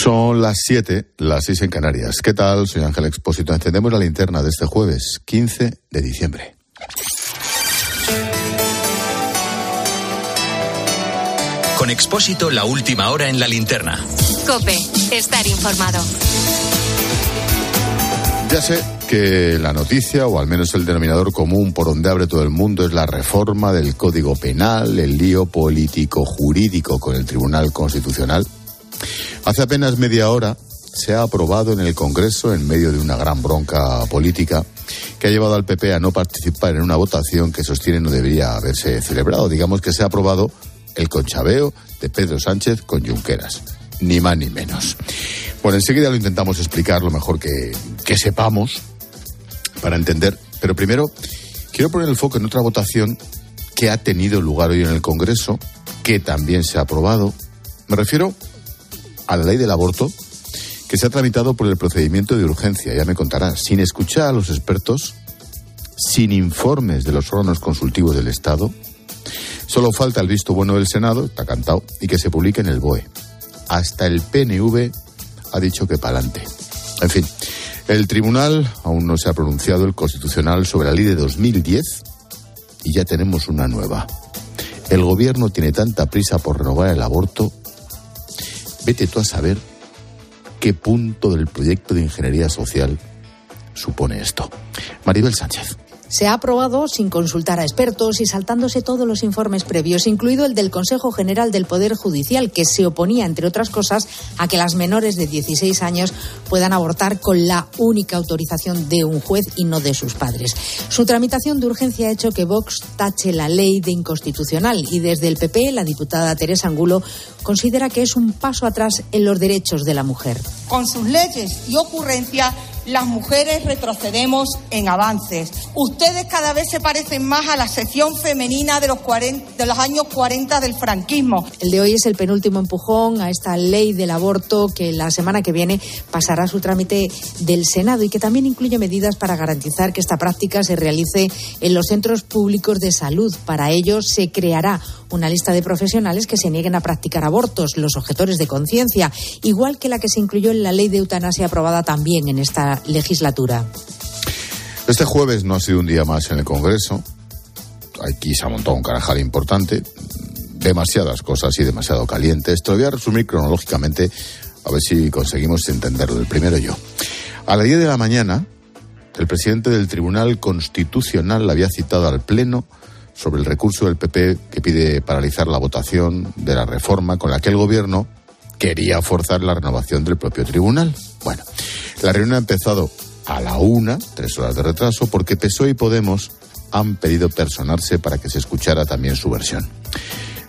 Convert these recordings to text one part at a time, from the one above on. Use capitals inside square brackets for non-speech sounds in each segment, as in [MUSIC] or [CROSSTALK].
Son las 7, las 6 en Canarias. ¿Qué tal? Soy Ángel Expósito. Encendemos la linterna de este jueves, 15 de diciembre. Con Expósito, la última hora en la linterna. Cope, estar informado. Ya sé que la noticia, o al menos el denominador común por donde abre todo el mundo, es la reforma del Código Penal, el lío político-jurídico con el Tribunal Constitucional. Hace apenas media hora se ha aprobado en el Congreso, en medio de una gran bronca política, que ha llevado al PP a no participar en una votación que sostiene no debería haberse celebrado. Digamos que se ha aprobado el conchabeo de Pedro Sánchez con Junqueras. Ni más ni menos. Bueno, enseguida lo intentamos explicar lo mejor que, que sepamos para entender. Pero primero, quiero poner el foco en otra votación que ha tenido lugar hoy en el Congreso, que también se ha aprobado. Me refiero a la ley del aborto, que se ha tramitado por el procedimiento de urgencia, ya me contará, sin escuchar a los expertos, sin informes de los órganos consultivos del Estado. Solo falta el visto bueno del Senado, está cantado, y que se publique en el BOE. Hasta el PNV ha dicho que para adelante. En fin, el tribunal aún no se ha pronunciado, el constitucional, sobre la ley de 2010 y ya tenemos una nueva. El gobierno tiene tanta prisa por renovar el aborto. Vete tú a saber qué punto del proyecto de ingeniería social supone esto. Maribel Sánchez. Se ha aprobado sin consultar a expertos y saltándose todos los informes previos, incluido el del Consejo General del Poder Judicial, que se oponía, entre otras cosas, a que las menores de 16 años puedan abortar con la única autorización de un juez y no de sus padres. Su tramitación de urgencia ha hecho que Vox tache la ley de inconstitucional y desde el PP la diputada Teresa Angulo considera que es un paso atrás en los derechos de la mujer. Con sus leyes y ocurrencias las mujeres retrocedemos en avances. Ustedes cada vez se parecen más a la sección femenina de los, 40, de los años 40 del franquismo. El de hoy es el penúltimo empujón a esta ley del aborto que la semana que viene pasará su trámite del Senado y que también incluye medidas para garantizar que esta práctica se realice en los centros públicos de salud. Para ello se creará una lista de profesionales que se nieguen a practicar abortos, los objetores de conciencia, igual que la que se incluyó en la ley de eutanasia aprobada también en esta legislatura. Este jueves no ha sido un día más en el Congreso. Aquí se ha montado un carajal importante. Demasiadas cosas y demasiado calientes. Te lo voy a resumir cronológicamente a ver si conseguimos entenderlo. El primero yo. A las 10 de la mañana, el presidente del Tribunal Constitucional había citado al Pleno sobre el recurso del PP que pide paralizar la votación de la reforma con la que el Gobierno quería forzar la renovación del propio tribunal. Bueno, la reunión ha empezado a la una, tres horas de retraso, porque PSOE y Podemos han pedido personarse para que se escuchara también su versión.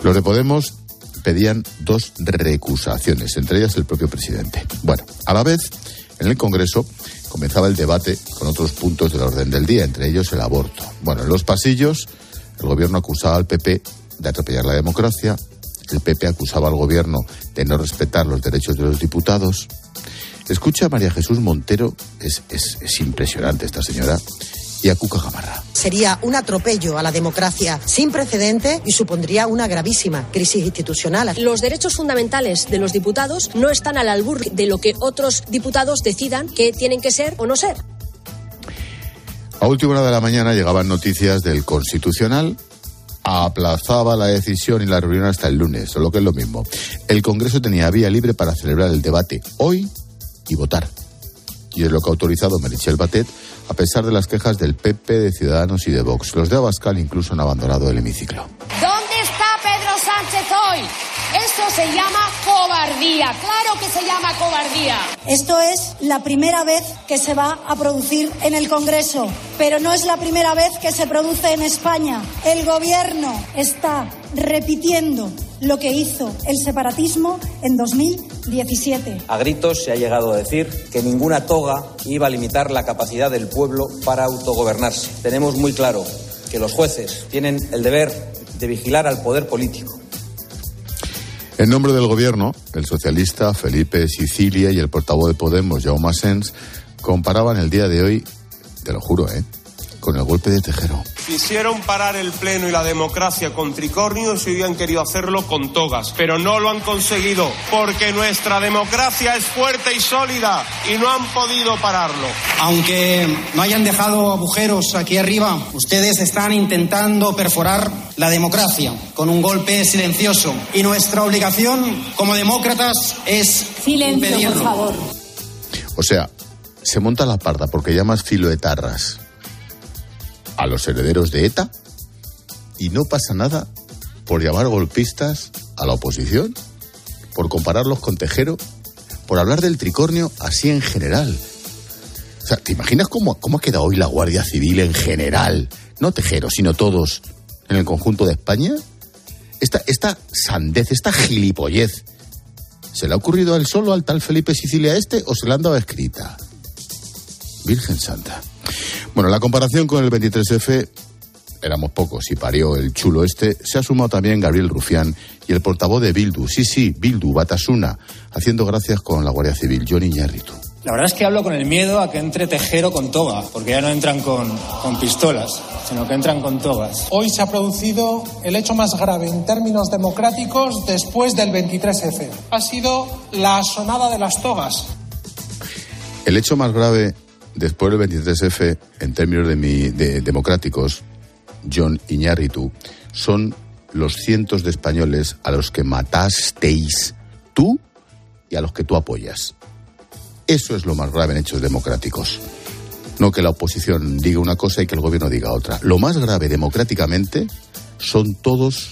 Los de Podemos pedían dos recusaciones, entre ellas el propio presidente. Bueno, a la vez, en el Congreso comenzaba el debate con otros puntos del orden del día, entre ellos el aborto. Bueno, en los pasillos, el gobierno acusaba al PP de atropellar la democracia, el PP acusaba al gobierno de no respetar los derechos de los diputados. Escucha a María Jesús Montero, es, es, es impresionante esta señora, y a Cuca Gamarra. Sería un atropello a la democracia sin precedente y supondría una gravísima crisis institucional. Los derechos fundamentales de los diputados no están al albur de lo que otros diputados decidan que tienen que ser o no ser. A última hora de la mañana llegaban noticias del Constitucional. Aplazaba la decisión y la reunión hasta el lunes, lo que es lo mismo. El Congreso tenía vía libre para celebrar el debate hoy y votar. Y es lo que ha autorizado Merichel Batet, a pesar de las quejas del PP, de Ciudadanos y de Vox. Los de Abascal incluso han abandonado el hemiciclo. ¿Dónde Esto se llama cobardía, claro que se llama cobardía. Esto es la primera vez que se va a producir en el Congreso, pero no es la primera vez que se produce en España. El Gobierno está repitiendo lo que hizo el separatismo en 2017. A gritos se ha llegado a decir que ninguna toga iba a limitar la capacidad del pueblo para autogobernarse. Tenemos muy claro que los jueces tienen el deber de vigilar al poder político en nombre del gobierno, el socialista Felipe Sicilia y el portavoz de Podemos, Jaume Sens, comparaban el día de hoy, te lo juro, ¿eh? Con el golpe de Tejero. Quisieron parar el Pleno y la democracia con tricornios y hubieran querido hacerlo con togas, pero no lo han conseguido porque nuestra democracia es fuerte y sólida y no han podido pararlo. Aunque no hayan dejado agujeros aquí arriba, ustedes están intentando perforar la democracia con un golpe silencioso y nuestra obligación como demócratas es Silencio, impedirlo. por favor. O sea, se monta la parda porque llamas filoetarras a los herederos de ETA y no pasa nada por llamar golpistas a la oposición, por compararlos con Tejero, por hablar del tricornio así en general. O sea, ¿te imaginas cómo, cómo ha quedado hoy la Guardia Civil en general? No Tejero, sino todos en el conjunto de España. Esta, esta sandez, esta gilipollez, ¿se le ha ocurrido a él solo al tal Felipe Sicilia este o se le han dado escrita? Virgen Santa. Bueno, la comparación con el 23F, éramos pocos y parió el chulo este, se ha sumado también Gabriel Rufián y el portavoz de Bildu, sí, sí, Bildu, Batasuna, haciendo gracias con la Guardia Civil, Johnny Iñárritu. La verdad es que hablo con el miedo a que entre Tejero con toga, porque ya no entran con, con pistolas, sino que entran con togas. Hoy se ha producido el hecho más grave en términos democráticos después del 23F. Ha sido la asonada de las togas. El hecho más grave después del 23F, en términos de mi- de democráticos, John Iñárritu, son los cientos de españoles a los que matasteis tú y a los que tú apoyas. Eso es lo más grave en hechos democráticos. No que la oposición diga una cosa y que el gobierno diga otra. Lo más grave democráticamente son todos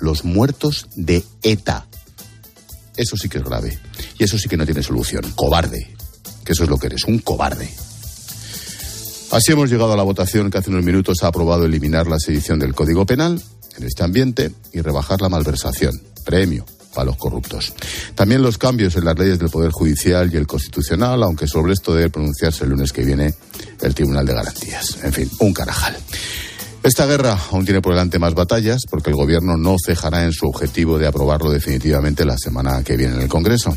los muertos de ETA. Eso sí que es grave. Y eso sí que no tiene solución. Cobarde. Que eso es lo que eres, un cobarde. Así hemos llegado a la votación que hace unos minutos ha aprobado eliminar la sedición del Código Penal en este ambiente y rebajar la malversación. Premio para los corruptos. También los cambios en las leyes del Poder Judicial y el Constitucional, aunque sobre esto debe pronunciarse el lunes que viene el Tribunal de Garantías. En fin, un carajal. Esta guerra aún tiene por delante más batallas porque el Gobierno no cejará en su objetivo de aprobarlo definitivamente la semana que viene en el Congreso.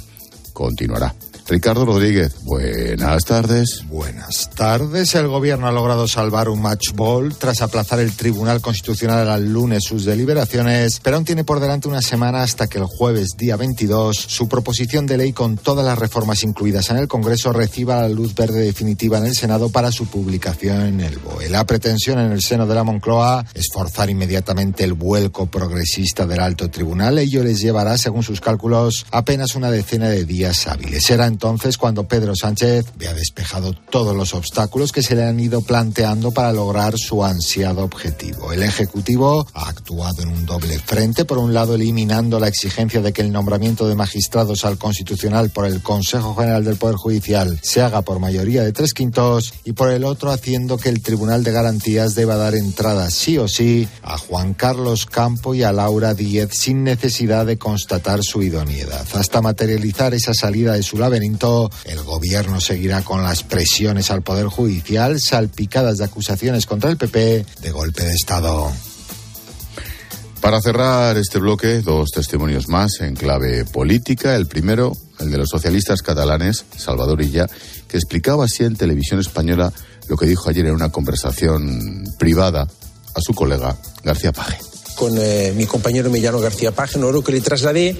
Continuará. Ricardo Rodríguez, buenas tardes. Buenas tardes. El gobierno ha logrado salvar un match ball tras aplazar el Tribunal Constitucional al lunes sus deliberaciones, pero aún tiene por delante una semana hasta que el jueves, día 22, su proposición de ley con todas las reformas incluidas en el Congreso reciba la luz verde definitiva en el Senado para su publicación en el BOE. La pretensión en el seno de la Moncloa es forzar inmediatamente el vuelco progresista del alto tribunal. Ello les llevará, según sus cálculos, apenas una decena de días hábiles. Será entonces cuando Pedro Sánchez vea despejado todos los obstáculos que se le han ido planteando para lograr su ansiado objetivo. El Ejecutivo ha actuado en un doble frente, por un lado eliminando la exigencia de que el nombramiento de magistrados al Constitucional por el Consejo General del Poder Judicial se haga por mayoría de tres quintos y por el otro haciendo que el Tribunal de Garantías deba dar entrada sí o sí a Juan Carlos Campo y a Laura Díez sin necesidad de constatar su idoneidad. Hasta materializar esa salida de su laberinto, el gobierno seguirá con las presiones al Poder Judicial salpicadas de acusaciones contra el PP de golpe de Estado. Para cerrar este bloque, dos testimonios más en clave política. El primero, el de los socialistas catalanes, Salvador Illa, que explicaba así en televisión española lo que dijo ayer en una conversación privada a su colega García Paje. Con eh, mi compañero Millano García Págino. Lo que le trasladé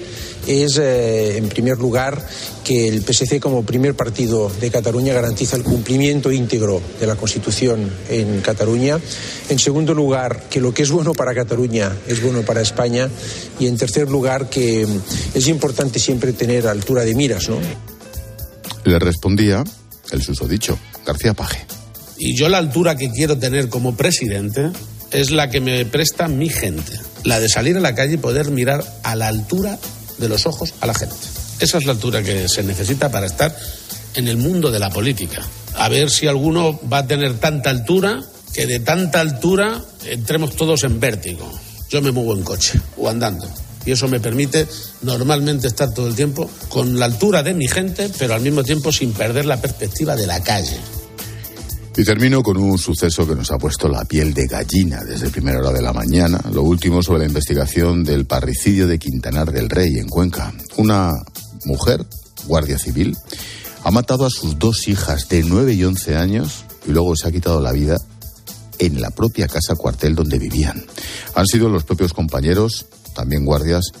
es, eh, en primer lugar, que el PSC como primer partido de Cataluña garantiza el cumplimiento íntegro de la Constitución en Cataluña. En segundo lugar, que lo que es bueno para Cataluña es bueno para España. Y en tercer lugar, que es importante siempre tener altura de miras, ¿no? Le respondía el susodicho, García Paje. Y yo la altura que quiero tener como presidente es la que me presta mi gente. La de salir a la calle y poder mirar a la altura de los ojos a la gente. Esa es la altura que se necesita para estar en el mundo de la política. A ver si alguno va a tener tanta altura que de tanta altura entremos todos en vértigo. Yo me muevo en coche o andando. Y eso me permite normalmente estar todo el tiempo con la altura de mi gente, pero al mismo tiempo sin perder la perspectiva de la calle. Y termino con un suceso que nos ha puesto la piel de gallina desde primera hora de la mañana. Lo último sobre la investigación del parricidio de Quintanar del Rey en Cuenca. Una mujer, guardia civil, ha matado a sus dos hijas de 9 y 11 años y luego se ha quitado la vida en la propia casa cuartel donde vivían. Han sido los propios compañeros, también guardias,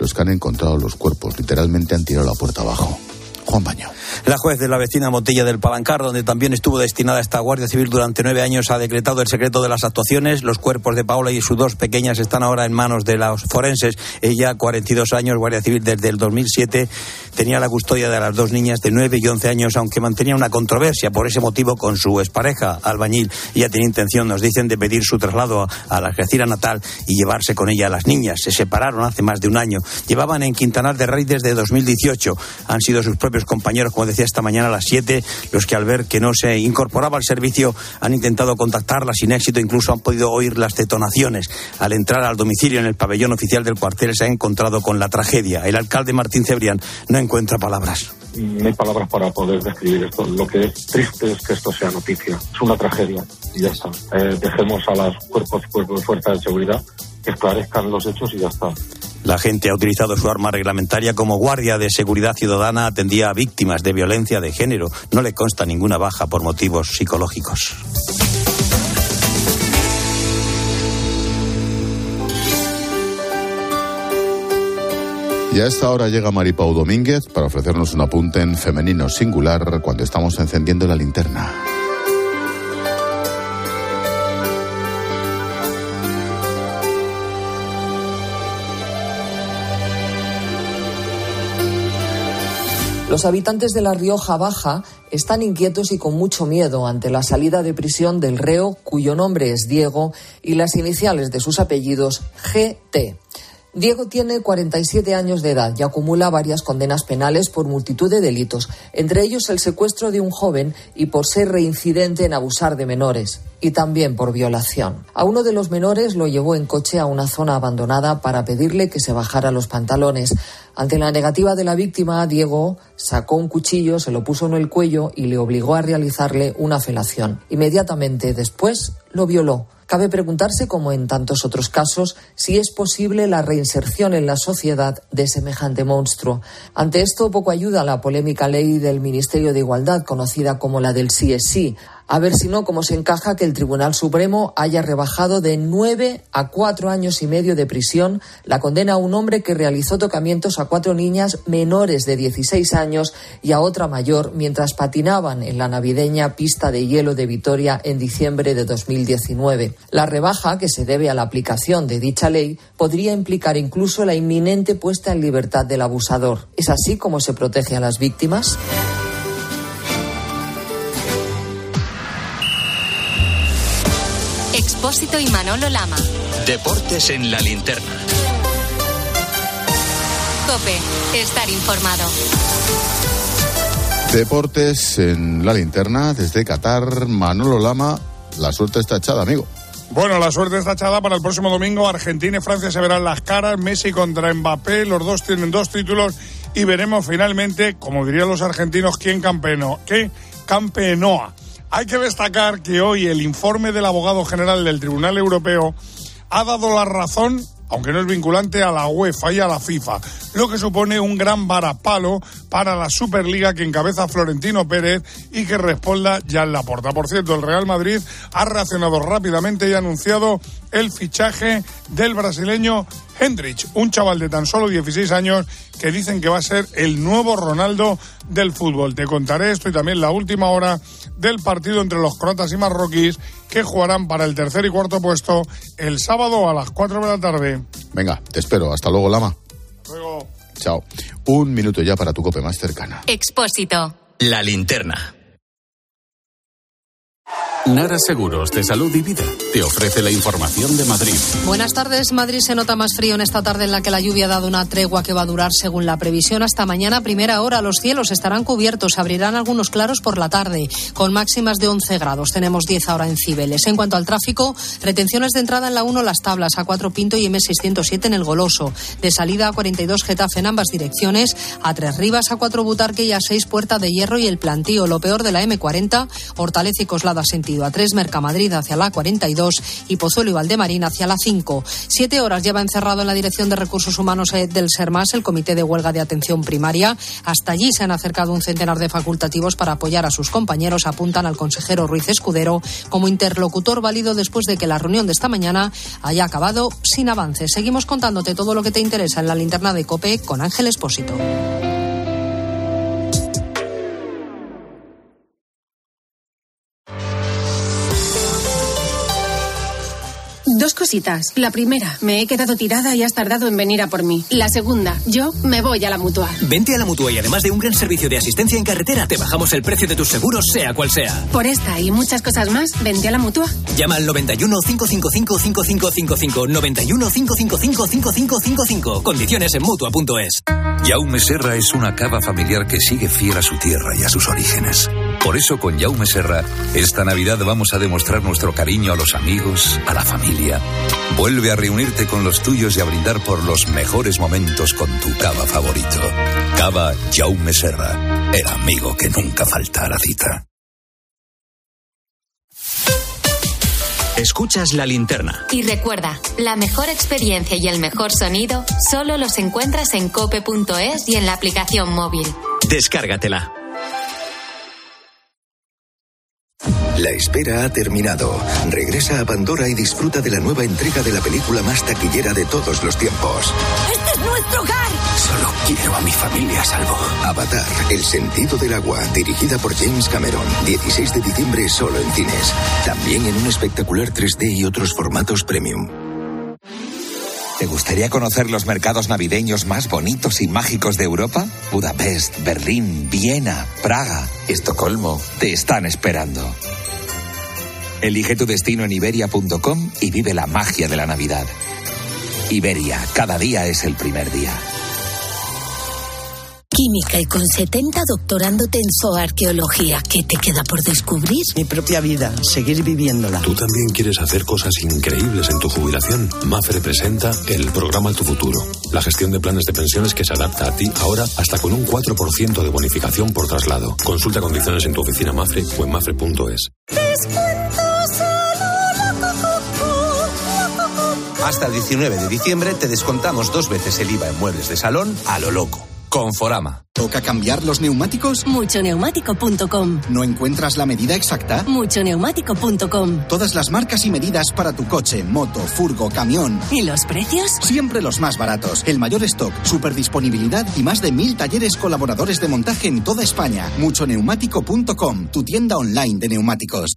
los que han encontrado los cuerpos. Literalmente han tirado la puerta abajo. Juan Baño. La juez de la vecina Motilla del Palancar, donde también estuvo destinada esta Guardia Civil durante nueve años, ha decretado el secreto de las actuaciones. Los cuerpos de Paula y sus dos pequeñas están ahora en manos de los forenses. Ella, 42 años, Guardia Civil desde el 2007, tenía la custodia de las dos niñas de nueve y once años, aunque mantenía una controversia por ese motivo con su expareja, albañil. Ella tenía intención, nos dicen, de pedir su traslado a la Algeciras natal y llevarse con ella a las niñas. Se separaron hace más de un año. Llevaban en Quintanar de Rey desde 2018. Han sido sus propios compañeros, como decía esta mañana a las 7, los que al ver que no se incorporaba al servicio han intentado contactarla sin éxito, incluso han podido oír las detonaciones. Al entrar al domicilio en el pabellón oficial del cuartel se ha encontrado con la tragedia. El alcalde Martín Cebrián no encuentra palabras. No hay palabras para poder describir esto. Lo que es triste es que esto sea noticia. Es una tragedia y ya está. Eh, dejemos a los cuerpos, cuerpos de fuerza de seguridad que esclarezcan los hechos y ya está. La gente ha utilizado su arma reglamentaria como guardia de seguridad ciudadana, atendía a víctimas de violencia de género. No le consta ninguna baja por motivos psicológicos. Y a esta hora llega Maripau Domínguez para ofrecernos un apunte en femenino singular cuando estamos encendiendo la linterna. Los habitantes de La Rioja Baja están inquietos y con mucho miedo ante la salida de prisión del reo, cuyo nombre es Diego, y las iniciales de sus apellidos GT. Diego tiene 47 años de edad y acumula varias condenas penales por multitud de delitos, entre ellos el secuestro de un joven y por ser reincidente en abusar de menores, y también por violación. A uno de los menores lo llevó en coche a una zona abandonada para pedirle que se bajara los pantalones. Ante la negativa de la víctima, Diego sacó un cuchillo, se lo puso en el cuello y le obligó a realizarle una felación. Inmediatamente después lo violó. Cabe preguntarse, como en tantos otros casos, si es posible la reinserción en la sociedad de semejante monstruo. Ante esto, poco ayuda la polémica ley del Ministerio de Igualdad, conocida como la del sí es sí. A ver si no, cómo se encaja que el Tribunal Supremo haya rebajado de nueve a cuatro años y medio de prisión la condena a un hombre que realizó tocamientos a cuatro niñas menores de 16 años y a otra mayor mientras patinaban en la navideña pista de hielo de Vitoria en diciembre de 2019. La rebaja, que se debe a la aplicación de dicha ley, podría implicar incluso la inminente puesta en libertad del abusador. ¿Es así como se protege a las víctimas? Expósito y Manolo Lama. Deportes en la linterna. Cope, estar informado. Deportes en la linterna desde Qatar. Manolo Lama, la suerte está echada, amigo. Bueno, la suerte está echada para el próximo domingo. Argentina y Francia se verán las caras. Messi contra Mbappé. Los dos tienen dos títulos. Y veremos finalmente, como dirían los argentinos, quién campeonó. ¿Qué campeonoa? Hay que destacar que hoy el informe del abogado general del Tribunal Europeo ha dado la razón aunque no es vinculante a la UEFA y a la FIFA, lo que supone un gran varapalo para la Superliga que encabeza Florentino Pérez y que respalda ya en la porta. Por cierto, el Real Madrid ha reaccionado rápidamente y ha anunciado el fichaje del brasileño Hendrich, un chaval de tan solo 16 años que dicen que va a ser el nuevo Ronaldo del fútbol. Te contaré esto y también la última hora del partido entre los croatas y marroquíes que jugarán para el tercer y cuarto puesto el sábado a las 4 de la tarde. Venga, te espero. Hasta luego, Lama. Luego. Chao. Un minuto ya para tu cope más cercana. Expósito. La linterna. Nara Seguros de Salud y Vida te ofrece la información de Madrid. Buenas tardes. Madrid se nota más frío en esta tarde en la que la lluvia ha dado una tregua que va a durar según la previsión hasta mañana primera hora. Los cielos estarán cubiertos, abrirán algunos claros por la tarde, con máximas de 11 grados. Tenemos 10 ahora en Cibeles. En cuanto al tráfico, retenciones de entrada en la 1 Las Tablas, a 4 Pinto y M607 en el Goloso. De salida a 42 Getafe en ambas direcciones, a 3 Rivas, a 4 Butarque y a 6 Puerta de Hierro y el Plantío. Lo peor de la M40, Hortaleza y Coslada sentido sentido A3, Mercamadrid hacia la 42 y Pozuelo y Valdemarín hacia la 5. Siete horas lleva encerrado en la Dirección de Recursos Humanos eh, del SERMAS el Comité de Huelga de Atención Primaria. Hasta allí se han acercado un centenar de facultativos para apoyar a sus compañeros. Apuntan al consejero Ruiz Escudero como interlocutor válido después de que la reunión de esta mañana haya acabado sin avance. Seguimos contándote todo lo que te interesa en la linterna de COPE con Ángel Espósito. Cositas. La primera, me he quedado tirada y has tardado en venir a por mí. La segunda, yo me voy a la mutua. Vente a la mutua y además de un gran servicio de asistencia en carretera, te bajamos el precio de tus seguros, sea cual sea. Por esta y muchas cosas más, vente a la mutua. Llama al 91 555 5555. 91 555 5555. Condiciones en mutua.es. Jaume Serra es una cava familiar que sigue fiel a su tierra y a sus orígenes. Por eso con Jaume Serra, esta Navidad vamos a demostrar nuestro cariño a los amigos, a la familia. Vuelve a reunirte con los tuyos y a brindar por los mejores momentos con tu cava favorito. Cava Jaume Serra, el amigo que nunca falta a la cita. Escuchas la linterna. Y recuerda, la mejor experiencia y el mejor sonido solo los encuentras en cope.es y en la aplicación móvil. Descárgatela. Espera ha terminado. Regresa a Pandora y disfruta de la nueva entrega de la película más taquillera de todos los tiempos. ¡Este es nuestro hogar! Solo quiero a mi familia a salvo. Avatar, El sentido del agua, dirigida por James Cameron. 16 de diciembre solo en cines. También en un espectacular 3D y otros formatos premium. ¿Te gustaría conocer los mercados navideños más bonitos y mágicos de Europa? Budapest, Berlín, Viena, Praga, Estocolmo. Te están esperando. Elige tu destino en iberia.com y vive la magia de la Navidad. Iberia, cada día es el primer día. Química y con 70 doctorándote en zooarqueología. ¿Qué te queda por descubrir? Mi propia vida, seguir viviéndola. ¿Tú también quieres hacer cosas increíbles en tu jubilación? MAFRE presenta el programa Tu Futuro, la gestión de planes de pensiones que se adapta a ti ahora hasta con un 4% de bonificación por traslado. Consulta condiciones en tu oficina MAFRE o en mafre.es. Hasta el 19 de diciembre te descontamos dos veces el IVA en muebles de salón a lo loco. Conforama. ¿Toca cambiar los neumáticos? Muchoneumático.com. ¿No encuentras la medida exacta? Muchoneumático.com. Todas las marcas y medidas para tu coche, moto, furgo, camión. ¿Y los precios? Siempre los más baratos. El mayor stock, super disponibilidad y más de mil talleres colaboradores de montaje en toda España. Muchoneumático.com, tu tienda online de neumáticos.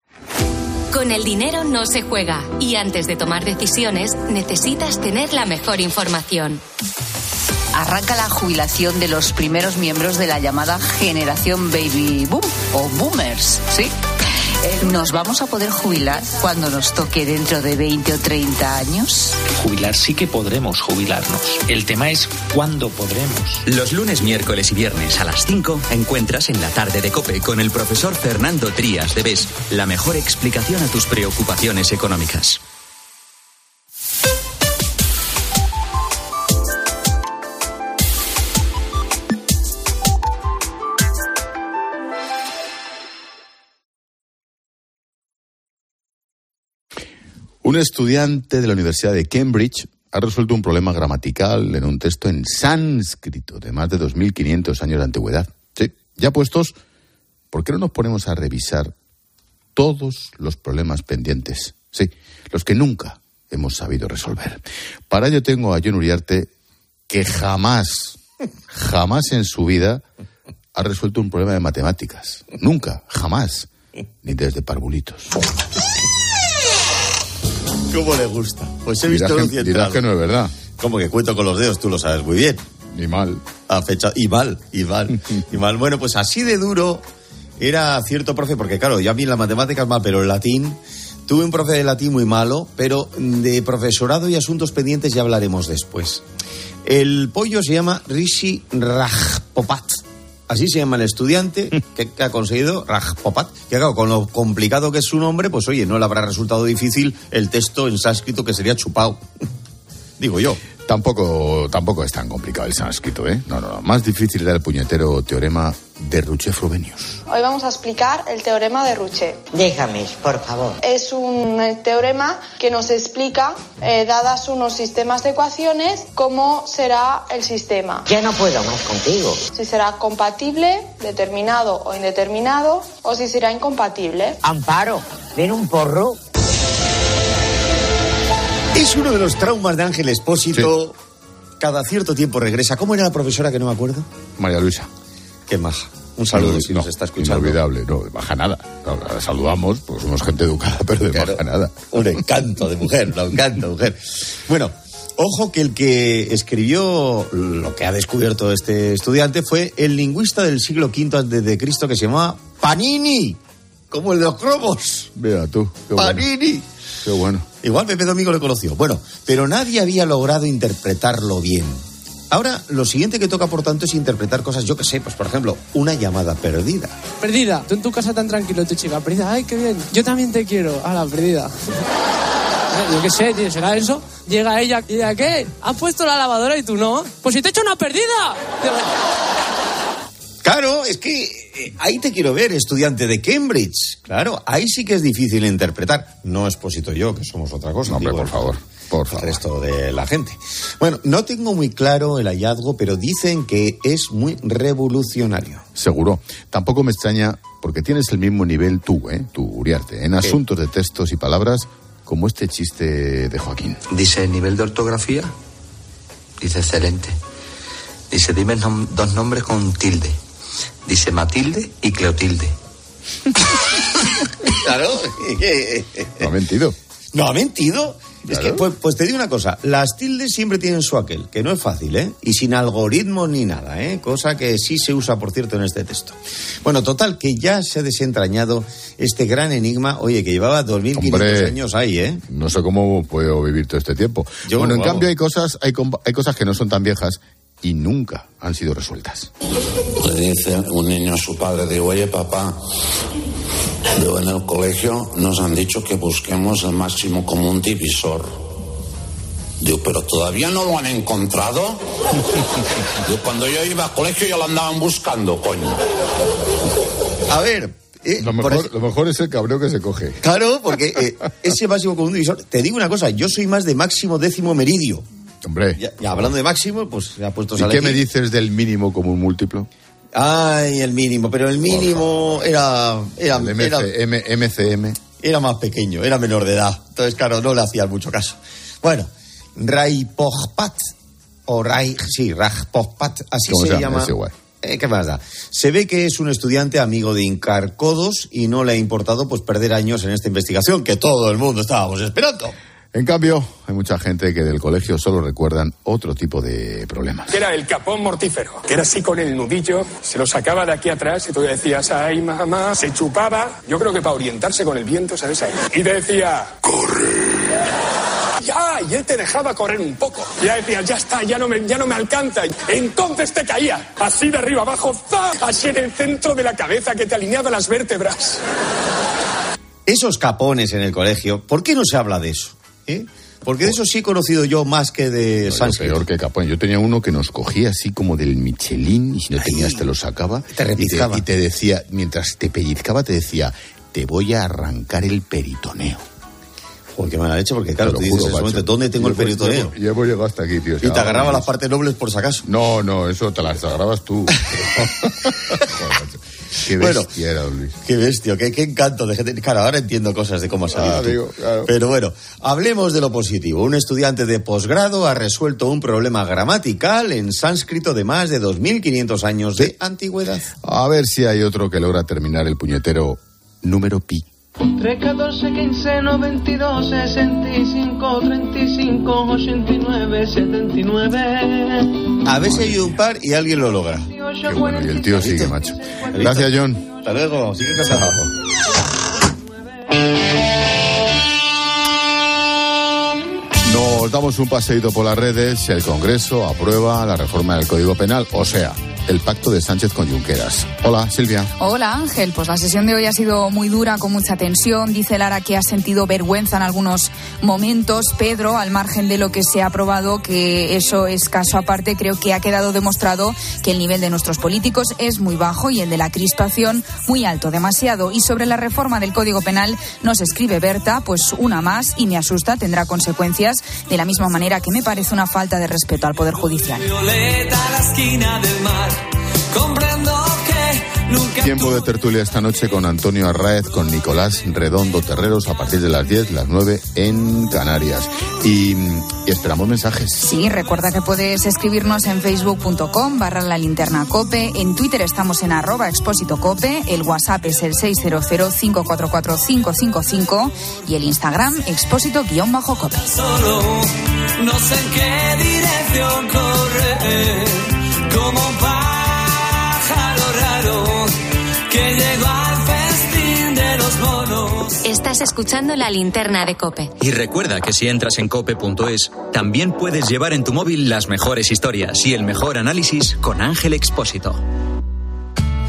Con el dinero no se juega y antes de tomar decisiones necesitas tener la mejor información. Arranca la jubilación de los primeros miembros de la llamada generación baby boom o boomers, ¿sí? ¿Nos vamos a poder jubilar cuando nos toque dentro de 20 o 30 años? Jubilar sí que podremos jubilarnos. El tema es cuándo podremos. Los lunes, miércoles y viernes a las 5 encuentras en la tarde de Cope con el profesor Fernando Trías de BES la mejor explicación a tus preocupaciones económicas. Un estudiante de la Universidad de Cambridge ha resuelto un problema gramatical en un texto en sánscrito de más de 2.500 años de antigüedad. Sí, ya puestos, ¿por qué no nos ponemos a revisar todos los problemas pendientes? Sí, los que nunca hemos sabido resolver. Para ello tengo a John Uriarte, que jamás, jamás en su vida ha resuelto un problema de matemáticas. Nunca, jamás. Ni desde parvulitos. ¿Cómo le gusta? Pues he Dirás visto que- un central. dirás que no es verdad. Como que cuento con los dedos, tú lo sabes muy bien. Ni mal. A fecha, y mal, y mal, y mal. Bueno, pues así de duro era cierto profe, porque claro, ya a mí las matemáticas mal, pero el latín, tuve un profe de latín muy malo, pero de profesorado y asuntos pendientes ya hablaremos después. El pollo se llama Rishi Rajpopat. Así se llama el estudiante que, que ha conseguido Rajpopat. Que claro, con lo complicado que es su nombre, pues oye, no le habrá resultado difícil el texto en sánscrito que sería chupao. [LAUGHS] Digo yo. Tampoco, tampoco es tan complicado el sánscrito, ¿eh? No, no, no. Más difícil era el puñetero teorema de Ruche-Frobenius. Hoy vamos a explicar el teorema de Ruche. Déjame, por favor. Es un eh, teorema que nos explica, eh, dadas unos sistemas de ecuaciones, cómo será el sistema. Ya no puedo más contigo. Si será compatible, determinado o indeterminado, o si será incompatible. Amparo, ven un porro. Es uno de los traumas de Ángel Espósito. Cada cierto tiempo regresa. ¿Cómo era la profesora que no me acuerdo? María Luisa. Qué maja. Un saludo si nos No, está escuchando. Inolvidable, no, de baja nada. La saludamos, pues somos gente educada, [LAUGHS] pero de baja nada. Un encanto de mujer, un encanto de mujer. Bueno, ojo que el que escribió lo que ha descubierto este estudiante fue el lingüista del siglo V antes de Cristo que se llamaba Panini, como el de los cromos. Mira tú, qué bueno. Qué bueno. Igual Pepe Domingo lo conoció. Bueno, pero nadie había logrado interpretarlo bien. Ahora, lo siguiente que toca, por tanto, es interpretar cosas, yo que sé, pues por ejemplo, una llamada perdida. Perdida, tú en tu casa tan tranquilo, tu chica, perdida, ay, qué bien, yo también te quiero, a la perdida. [LAUGHS] Yo qué sé, tío, será eso. Llega ella y dice, ¿qué? ¿Has puesto la lavadora y tú no? Pues si te he hecho una perdida. Claro, es que eh, ahí te quiero ver, estudiante de Cambridge. Claro, ahí sí que es difícil interpretar. No exposito yo, que somos otra cosa. No, hombre, digo, por favor, por el favor. resto de la gente. Bueno, no tengo muy claro el hallazgo, pero dicen que es muy revolucionario. Seguro. Tampoco me extraña, porque tienes el mismo nivel tú, ¿eh? Tú, Uriarte, en asuntos de textos y palabras, como este chiste de Joaquín. Dice, nivel de ortografía. Dice, excelente. Dice, dime nom- dos nombres con tilde. Dice, Matilde y Cleotilde. [LAUGHS] Claro. No ha mentido. No ha mentido. Es que, pues, pues te digo una cosa, las tildes siempre tienen su aquel, que no es fácil, ¿eh? Y sin algoritmos ni nada, ¿eh? Cosa que sí se usa, por cierto, en este texto. Bueno, total, que ya se ha desentrañado este gran enigma, oye, que llevaba 2.500 Hombre. años ahí, ¿eh? No sé cómo puedo vivir todo este tiempo. Yo, bueno, en vamos. cambio hay cosas, hay, hay cosas que no son tan viejas y nunca han sido resueltas. Le dice un niño a su padre, digo, oye papá, digo, en el colegio nos han dicho que busquemos el máximo común divisor. Digo, pero todavía no lo han encontrado. [LAUGHS] Digo, cuando yo iba al colegio ya lo andaban buscando, coño. A ver. eh, Lo mejor, lo mejor es el cabreo que se coge. Claro, porque eh, ese máximo común divisor, te digo una cosa, yo soy más de máximo décimo meridio. Hombre. Ya hablando de máximo, pues ya puestos ¿Y a qué me dices del mínimo común múltiplo? Ay, el mínimo, pero el mínimo era, era, M- MCM. era más pequeño, era menor de edad. Entonces, claro, no le hacían mucho caso. Bueno, Raipojpat, o Rai, sí, Rajpojpat, así ¿Cómo se, se llama? Eh, ¿Qué más da? Se ve que es un estudiante amigo de Incar Codos y no le ha importado pues perder años en esta investigación que todo el mundo estábamos esperando. En cambio, hay mucha gente que del colegio solo recuerdan otro tipo de problemas. era el capón mortífero, que era así con el nudillo, se lo sacaba de aquí atrás y tú decías, ay mamá, se chupaba, yo creo que para orientarse con el viento, ¿sabes? Y te decía, corre. Ya, y él te dejaba correr un poco. Ya decías, ya está, ya no me, ya no me alcanza. Entonces te caía, así de arriba abajo, ¡zac! así en el centro de la cabeza que te alineaba las vértebras. Esos capones en el colegio, ¿por qué no se habla de eso? Porque de eso sí he conocido yo más que de No, yo sánscrito. peor que Capón. Yo tenía uno que nos cogía así como del Michelin y si no tenías te lo sacaba. Te repizcaba. Y te, y te decía, mientras te pellizcaba, te decía, te voy a arrancar el peritoneo. Joder, qué mala leche, porque claro, Te tú dices juro, momento, ¿dónde tengo el peritoneo? llevo- Llevo llegado hasta aquí, tío. Y te agarraba las partes nobles por si acaso. No, no, eso te las agarrabas tú. [LAUGHS] Joder, macho. Qué Bueno. bestia era, Luis. Qué bestia, qué, qué encanto de gente. Claro, ahora entiendo cosas de cómo ha salido. Ah, digo, claro. Pero bueno, hablemos de lo positivo. Un estudiante de posgrado ha resuelto un problema gramatical en sánscrito de más de 2.500 años de antigüedad. A ver si hay otro que logra terminar el puñetero número pi. 3, 14, 15, 92, 65, 35, 89, 79. A ver si hay un par y alguien lo logra. Qué bueno, y el tío sigue, macho. Gracias, John. Hasta luego, sigue casado. Nos damos un paseíto por las redes si el Congreso aprueba la reforma del Código Penal, o sea, el pacto de Sánchez con Junqueras. Hola, Silvia. Hola, Ángel. Pues la sesión de hoy ha sido muy dura, con mucha tensión. Dice Lara que ha sentido vergüenza en algunos momentos. Pedro, al margen de lo que se ha aprobado, que eso es caso aparte, creo que ha quedado demostrado que el nivel de nuestros políticos es muy bajo y el de la crispación muy alto, demasiado. Y sobre la reforma del Código Penal nos escribe Berta, pues una más y me asusta, tendrá consecuencias, de la misma manera que me parece una falta de respeto al Poder Judicial. Violeta a la esquina del mar. Comprendo que nunca. Tiempo de tertulia esta noche con Antonio Arraez, con Nicolás Redondo Terreros a partir de las 10, las 9 en Canarias. Y, y esperamos mensajes. Sí, recuerda que puedes escribirnos en facebook.com barra la linterna cope, en Twitter estamos en arroba expósito cope, el WhatsApp es el 600-544-555 y el Instagram expósito guion bajo cope. Solo no sé en qué dirección correr. Como raro que llegó al festín de los monos. Estás escuchando la linterna de Cope. Y recuerda que si entras en cope.es, también puedes llevar en tu móvil las mejores historias y el mejor análisis con Ángel Expósito.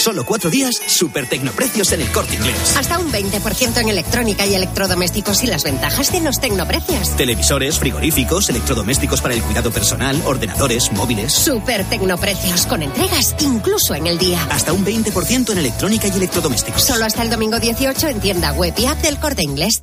Solo cuatro días, super tecnoprecios en el corte inglés. Hasta un 20% en electrónica y electrodomésticos y las ventajas de los tecnoprecios. Televisores, frigoríficos, electrodomésticos para el cuidado personal, ordenadores, móviles. Super tecnoprecios con entregas incluso en el día. Hasta un 20% en electrónica y electrodomésticos. Solo hasta el domingo 18 en tienda web y app del corte inglés.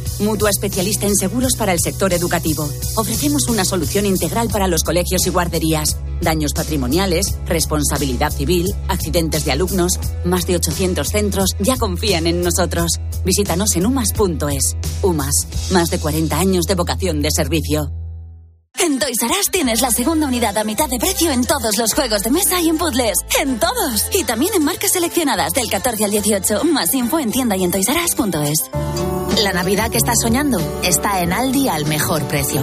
mutua especialista en seguros para el sector educativo. Ofrecemos una solución integral para los colegios y guarderías. Daños patrimoniales, responsabilidad civil, accidentes de alumnos. Más de 800 centros ya confían en nosotros. Visítanos en umas.es. UMAS, más de 40 años de vocación de servicio. En Toys R Us tienes la segunda unidad a mitad de precio en todos los juegos de mesa y en puzzles. ¡En todos! Y también en marcas seleccionadas del 14 al 18. Más info en tienda y en toysrus.es. La Navidad que estás soñando está en Aldi al mejor precio.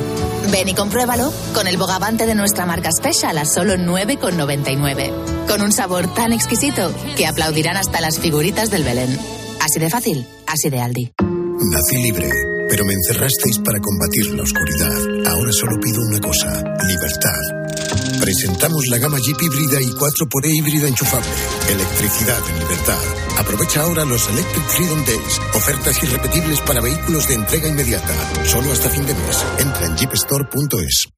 Ven y compruébalo con el bogavante de nuestra marca Special a solo 9,99. Con un sabor tan exquisito que aplaudirán hasta las figuritas del Belén. Así de fácil, así de Aldi. Nací libre, pero me encerrasteis para combatir la oscuridad. Ahora solo pido una cosa, libertad. Presentamos la gama Jeep híbrida y 4xE híbrida enchufable. Electricidad en libertad. Aprovecha ahora los Electric Freedom Days. Ofertas irrepetibles para vehículos de entrega inmediata. Solo hasta fin de mes. Entra en jeepstore.es.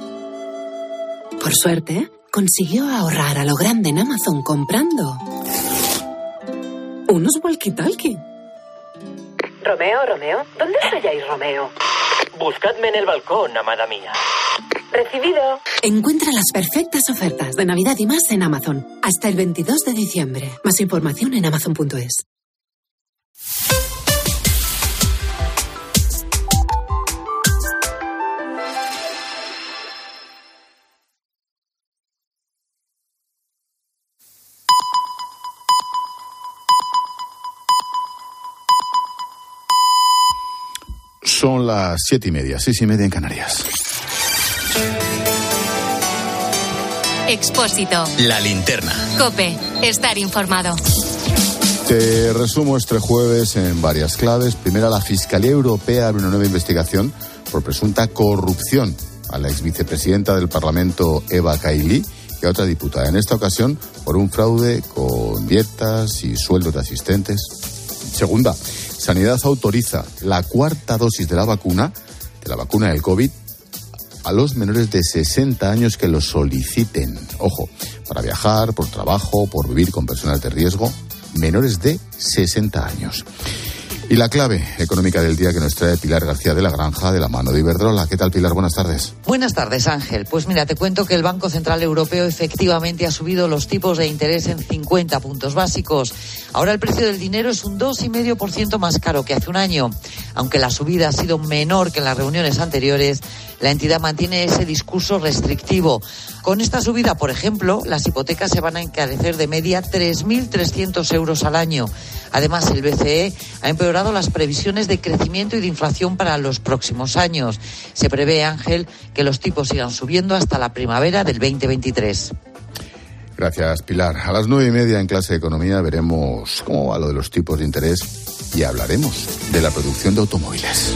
Por suerte, consiguió ahorrar a lo grande en Amazon comprando unos walkie-talkie. Romeo, Romeo, ¿dónde estáis, Romeo? Buscadme en el balcón, amada mía. Recibido. Encuentra las perfectas ofertas de Navidad y más en Amazon. Hasta el 22 de diciembre. Más información en amazon.es. Son las siete y media, seis y media en Canarias. Expósito. La linterna. Cope. Estar informado. Te resumo este jueves en varias claves. Primera, la Fiscalía Europea abre una nueva investigación por presunta corrupción a la ex vicepresidenta del Parlamento Eva Kaili y a otra diputada. En esta ocasión, por un fraude con dietas y sueldos de asistentes. Segunda, Sanidad autoriza la cuarta dosis de la vacuna, de la vacuna del COVID, a los menores de 60 años que lo soliciten. Ojo, para viajar, por trabajo, por vivir con personas de riesgo, menores de 60 años. Y la clave económica del día que nos trae Pilar García de la Granja, de la mano de Iberdrola. ¿Qué tal, Pilar? Buenas tardes. Buenas tardes, Ángel. Pues mira, te cuento que el Banco Central Europeo efectivamente ha subido los tipos de interés en 50 puntos básicos. Ahora el precio del dinero es un 2,5% más caro que hace un año. Aunque la subida ha sido menor que en las reuniones anteriores, la entidad mantiene ese discurso restrictivo. Con esta subida, por ejemplo, las hipotecas se van a encarecer de media 3.300 euros al año. Además, el BCE ha empeorado las previsiones de crecimiento y de inflación para los próximos años. Se prevé, Ángel, que los tipos sigan subiendo hasta la primavera del 2023. Gracias, Pilar. A las nueve y media en clase de economía veremos cómo va lo de los tipos de interés y hablaremos de la producción de automóviles.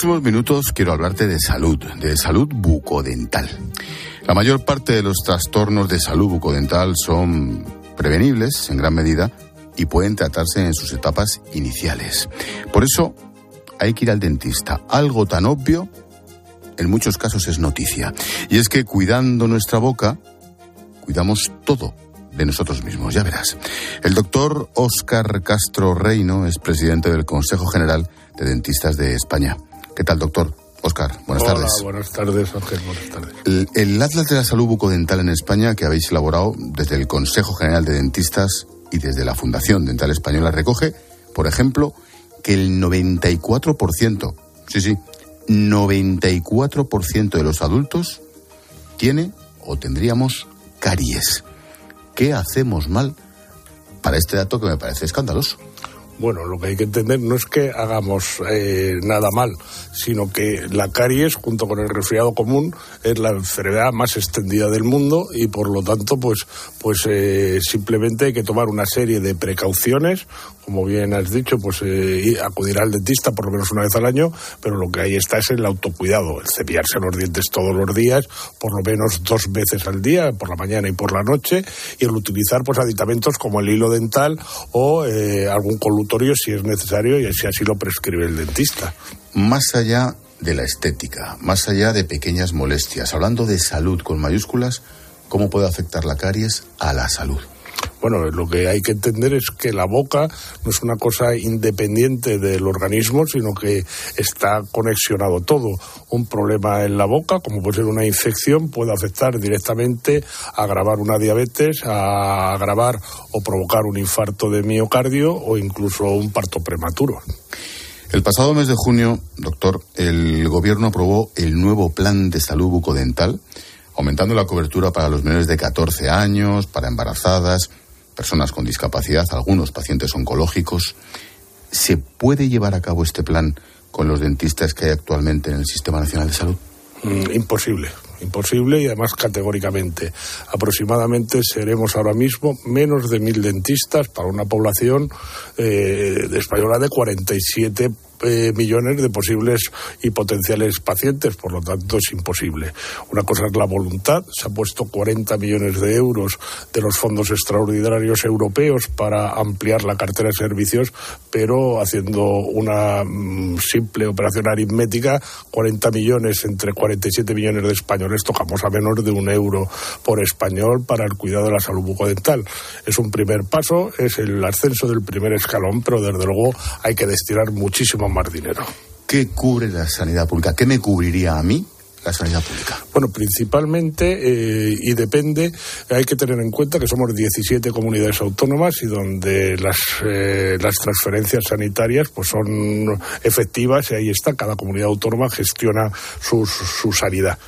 Próximos minutos quiero hablarte de salud, de salud bucodental. La mayor parte de los trastornos de salud bucodental son prevenibles en gran medida y pueden tratarse en sus etapas iniciales. Por eso hay que ir al dentista. Algo tan obvio en muchos casos es noticia. Y es que cuidando nuestra boca, cuidamos todo de nosotros mismos, ya verás. El doctor Óscar Castro Reino es presidente del Consejo General de Dentistas de España. ¿Qué tal, doctor? Óscar, buenas Hola, tardes. buenas tardes, Ángel, buenas tardes. El, el Atlas de la Salud Bucodental en España, que habéis elaborado desde el Consejo General de Dentistas y desde la Fundación Dental Española, recoge, por ejemplo, que el 94%, sí, sí, 94% de los adultos tiene o tendríamos caries. ¿Qué hacemos mal para este dato que me parece escandaloso? Bueno, lo que hay que entender no es que hagamos eh, nada mal, sino que la caries, junto con el resfriado común, es la enfermedad más extendida del mundo y por lo tanto, pues, pues eh, simplemente hay que tomar una serie de precauciones, como bien has dicho, pues eh, acudir al dentista por lo menos una vez al año, pero lo que ahí está es el autocuidado, el cepillarse los dientes todos los días, por lo menos dos veces al día, por la mañana y por la noche, y el utilizar pues aditamentos como el hilo dental o eh, algún colutorio si es necesario y si así lo prescribe el dentista. Más allá de la estética, más allá de pequeñas molestias, hablando de salud con mayúsculas, ¿cómo puede afectar la caries a la salud? Bueno, lo que hay que entender es que la boca no es una cosa independiente del organismo, sino que está conexionado todo. Un problema en la boca, como puede ser una infección, puede afectar directamente a agravar una diabetes, a agravar o provocar un infarto de miocardio o incluso un parto prematuro. El pasado mes de junio, doctor, el gobierno aprobó el nuevo plan de salud bucodental, aumentando la cobertura para los menores de 14 años, para embarazadas, personas con discapacidad, algunos pacientes oncológicos. ¿Se puede llevar a cabo este plan con los dentistas que hay actualmente en el Sistema Nacional de Salud? Mm, imposible imposible y además categóricamente. Aproximadamente seremos ahora mismo menos de mil dentistas para una población eh, de española de 47 eh, millones de posibles y potenciales pacientes, por lo tanto es imposible. Una cosa es la voluntad, se ha puesto 40 millones de euros de los fondos extraordinarios europeos para ampliar la cartera de servicios, pero haciendo una mm, simple operación aritmética, 40 millones entre 47 millones de españoles tocamos a menos de un euro por español para el cuidado de la salud bucodental. Es un primer paso, es el ascenso del primer escalón, pero desde luego hay que destinar muchísimo ¿Qué cubre la sanidad pública? ¿Qué me cubriría a mí la sanidad pública? Bueno, principalmente, eh, y depende, hay que tener en cuenta que somos 17 comunidades autónomas y donde las, eh, las transferencias sanitarias pues son efectivas y ahí está, cada comunidad autónoma gestiona su, su sanidad.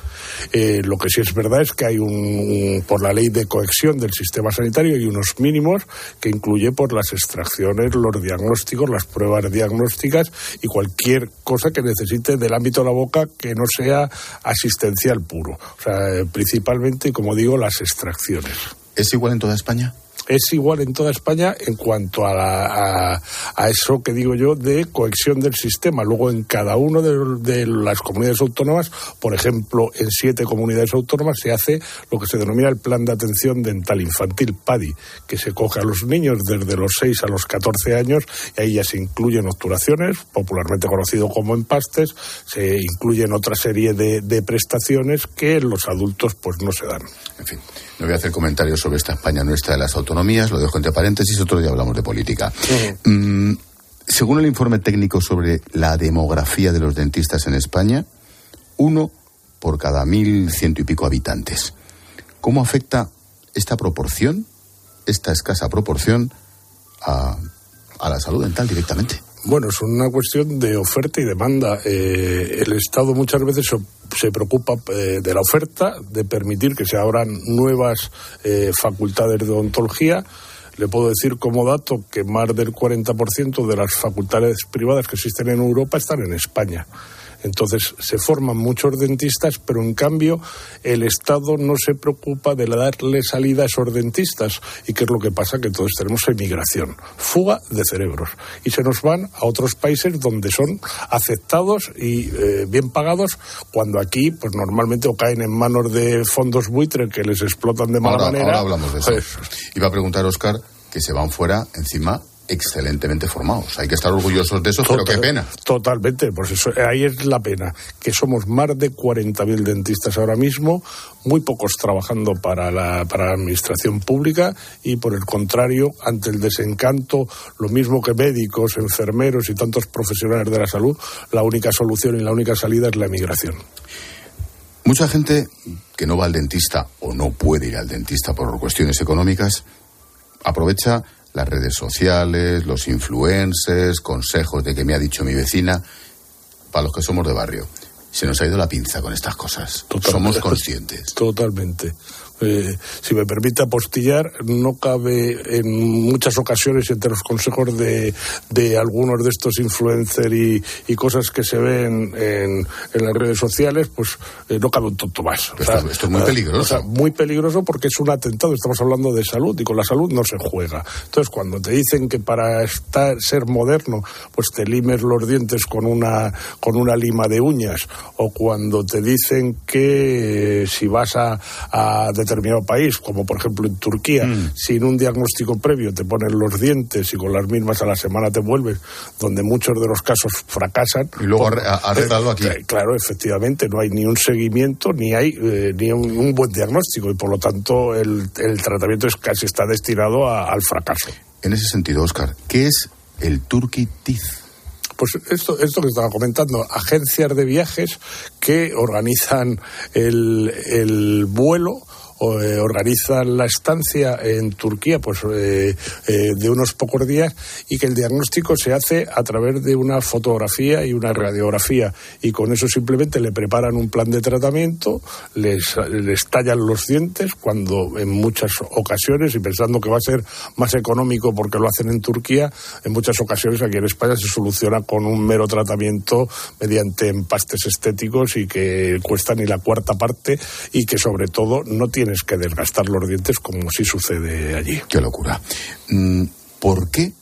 Eh, lo que sí es verdad es que hay un, por la ley de cohesión del sistema sanitario hay unos mínimos que incluye por las extracciones, los diagnósticos, las pruebas diagnósticas y cualquier cosa que necesite del ámbito de la boca que no sea asistencial puro. O sea, eh, principalmente, como digo, las extracciones. ¿Es igual en toda España? Es igual en toda España en cuanto a, a, eso que digo yo de cohesión del sistema. Luego, en cada una de, las comunidades autónomas, por ejemplo, en siete comunidades autónomas, se hace lo que se denomina el Plan de Atención Dental Infantil, PADI, que se coge a los niños desde los 6 a los 14 años y ahí ya se incluyen obturaciones, popularmente conocido como empastes, se incluyen otra serie de, de prestaciones que los adultos pues no se dan. En fin. No voy a hacer comentarios sobre esta España nuestra de las autonomías, lo dejo entre paréntesis, otro día hablamos de política. Mm, según el informe técnico sobre la demografía de los dentistas en España, uno por cada mil ciento y pico habitantes. ¿Cómo afecta esta proporción, esta escasa proporción, a, a la salud dental directamente? Bueno, es una cuestión de oferta y demanda. Eh, el Estado muchas veces se, preocupa eh, de la oferta, de permitir que se abran nuevas eh, facultades de odontología. Le puedo decir como dato que más del 40% de las facultades privadas que existen en Europa están en España. Entonces se forman muchos dentistas, pero en cambio el Estado no se preocupa de darle salida a esos dentistas. ¿Y qué es lo que pasa? Que todos tenemos emigración, fuga de cerebros. Y se nos van a otros países donde son aceptados y eh, bien pagados, cuando aquí pues normalmente o caen en manos de fondos buitre que les explotan de mala manera. Ahora hablamos de eso. Pues, Iba a preguntar, Oscar, que se van fuera encima excelentemente formados. Hay que estar orgullosos de eso, pero qué pena. Totalmente, pues eso, ahí es la pena, que somos más de 40.000 dentistas ahora mismo, muy pocos trabajando para la, para la administración pública y por el contrario, ante el desencanto, lo mismo que médicos, enfermeros y tantos profesionales de la salud, la única solución y la única salida es la emigración. Mucha gente que no va al dentista o no puede ir al dentista por cuestiones económicas aprovecha las redes sociales, los influencers, consejos de que me ha dicho mi vecina, para los que somos de barrio. Se nos ha ido la pinza con estas cosas. Somos conscientes. Totalmente. Eh, si me permite apostillar, no cabe en muchas ocasiones entre los consejos de, de algunos de estos influencers y, y, cosas que se ven en, en las redes sociales, pues eh, no cabe un tonto más. esto, es muy peligroso. O sea, muy peligroso porque es un atentado, estamos hablando de salud y con la salud no se juega. Entonces, cuando te dicen que para estar, ser moderno, pues te limes los dientes con una, con una lima de uñas, o cuando te dicen que eh, si vas a, a determinado país, como por ejemplo en Turquía, mm. sin un diagnóstico previo te ponen los dientes y con las mismas a la semana te vuelves, donde muchos de los casos fracasan. Y luego arreglado aquí. Eh, claro, efectivamente, no hay ni un seguimiento ni hay eh, ni un, un, buen diagnóstico y por lo tanto el, el tratamiento es casi está destinado a, al fracaso. En ese sentido, Oscar, ¿qué es el Turkey Teeth? Pues esto, esto que estaba comentando, agencias de viajes que organizan el, el vuelo eh, organizan la estancia en Turquía pues eh, eh, de unos pocos días y que el diagnóstico se hace a través de una fotografía y una radiografía. Y con eso simplemente le preparan un plan de tratamiento, les, les tallan los dientes cuando en muchas ocasiones y pensando que va a ser más económico porque lo hacen en Turquía, en muchas ocasiones aquí en España se soluciona con un mero tratamiento mediante empastes estéticos y que cuesta ni la cuarta parte y que sobre todo no que desgastar los dientes como si sucede allí. Qué locura. Mm, ¿Por qué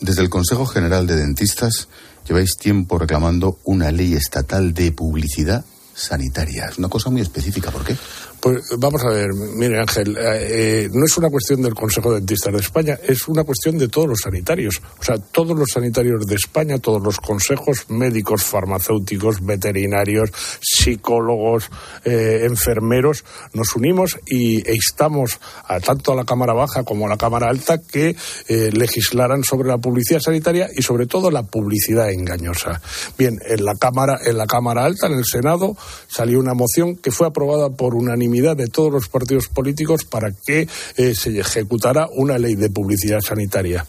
desde el Consejo General de Dentistas lleváis tiempo reclamando una ley estatal de publicidad sanitaria? Es una cosa muy específica. ¿Por qué? Pues vamos a ver, mire Ángel, eh, no es una cuestión del Consejo de Dentistas de España, es una cuestión de todos los sanitarios. O sea, todos los sanitarios de España, todos los consejos médicos, farmacéuticos, veterinarios, psicólogos, eh, enfermeros, nos unimos y e instamos a, tanto a la Cámara Baja como a la Cámara Alta que eh, legislaran sobre la publicidad sanitaria y sobre todo la publicidad engañosa. Bien, en la Cámara, en la Cámara Alta, en el Senado, salió una moción que fue aprobada por unanimidad de todos los partidos políticos para que eh, se ejecutara una ley de publicidad sanitaria.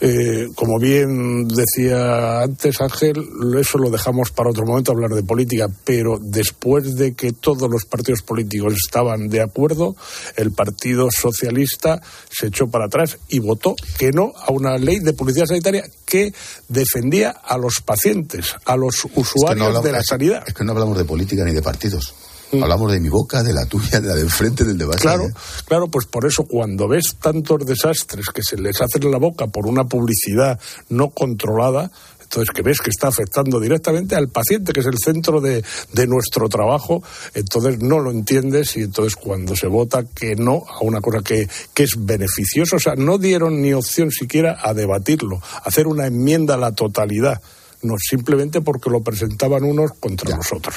Eh, como bien decía antes Ángel, eso lo dejamos para otro momento hablar de política, pero después de que todos los partidos políticos estaban de acuerdo, el Partido Socialista se echó para atrás y votó que no a una ley de publicidad sanitaria que defendía a los pacientes, a los usuarios de la sanidad. Es que no hablamos de política ni de partidos. Hablamos de mi boca, de la tuya, de la de enfrente, del de base. Claro, claro, pues por eso cuando ves tantos desastres que se les hacen en la boca por una publicidad no controlada, entonces que ves que está afectando directamente al paciente, que es el centro de, de, nuestro trabajo, entonces no lo entiendes y entonces cuando se vota que no a una cosa que, que es beneficiosa, o sea, no dieron ni opción siquiera a debatirlo, a hacer una enmienda a la totalidad, no simplemente porque lo presentaban unos contra nosotros.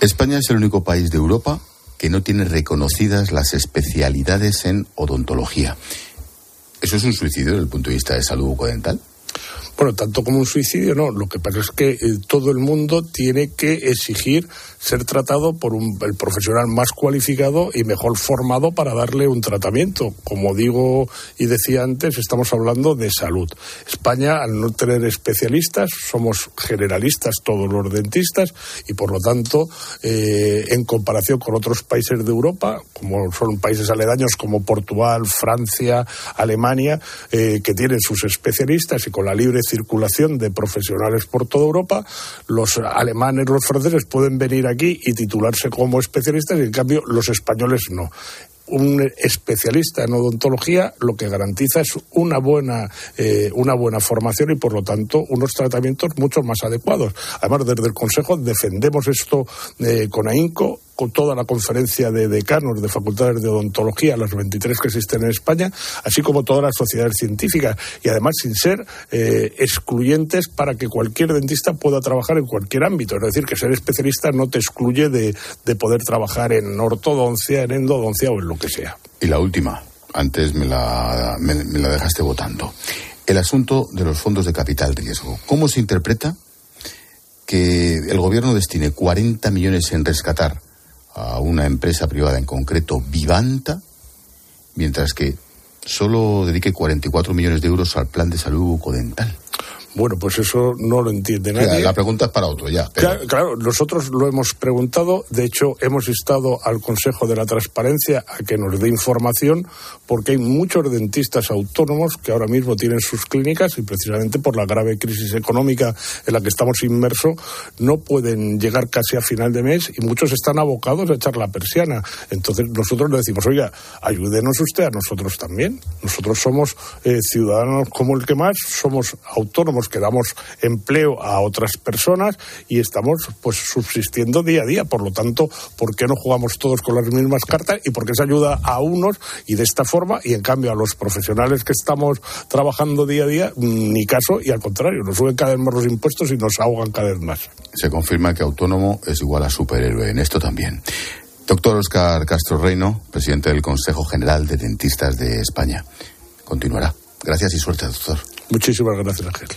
España es el único país de Europa que no tiene reconocidas las especialidades en odontología. ¿Eso es un suicidio desde el punto de vista de salud bucodental? Bueno, tanto como un suicidio, no. Lo que pasa es que eh, todo el mundo tiene que exigir ser tratado por un, el profesional más cualificado y mejor formado para darle un tratamiento. Como digo y decía antes, estamos hablando de salud. España, al no tener especialistas, somos generalistas todos los dentistas y por lo tanto, eh, en comparación con otros países de Europa, como son países aledaños como Portugal, Francia, Alemania, eh, que tienen sus especialistas y con la libre circulación de profesionales por toda Europa, los alemanes, los franceses pueden venir aquí y titularse como especialistas y en cambio los españoles no un especialista en odontología lo que garantiza es una buena, eh, una buena formación y, por lo tanto, unos tratamientos mucho más adecuados. Además, desde el Consejo defendemos esto eh, con ahínco toda la conferencia de decanos de facultades de odontología, las 23 que existen en España, así como todas las sociedades científicas, y además sin ser eh, excluyentes para que cualquier dentista pueda trabajar en cualquier ámbito. Es decir, que ser especialista no te excluye de, de poder trabajar en ortodoncia, en endodoncia o en lo que sea. Y la última, antes me la, me, me la dejaste votando. El asunto de los fondos de capital riesgo. ¿Cómo se interpreta que el gobierno destine 40 millones en rescatar a una empresa privada, en concreto Vivanta, mientras que solo dedique 44 millones de euros al plan de salud bucodental. Bueno, pues eso no lo entiende nadie. La pregunta es para otro ya. Pero... Claro, claro, nosotros lo hemos preguntado. De hecho, hemos instado al Consejo de la Transparencia a que nos dé información, porque hay muchos dentistas autónomos que ahora mismo tienen sus clínicas y precisamente por la grave crisis económica en la que estamos inmersos, no pueden llegar casi a final de mes y muchos están abocados a echar la persiana. Entonces, nosotros le decimos, oiga, ayúdenos usted a nosotros también. Nosotros somos eh, ciudadanos como el que más, somos autónomos que damos empleo a otras personas y estamos pues subsistiendo día a día. Por lo tanto, ¿por qué no jugamos todos con las mismas cartas y por qué se ayuda a unos y de esta forma y en cambio a los profesionales que estamos trabajando día a día ni caso y al contrario, nos suben cada vez más los impuestos y nos ahogan cada vez más. Se confirma que autónomo es igual a superhéroe en esto también. Doctor Oscar Castro Reino, presidente del Consejo General de Dentistas de España. Continuará. Gracias y suerte, doctor. Muchísimas gracias, Ángel.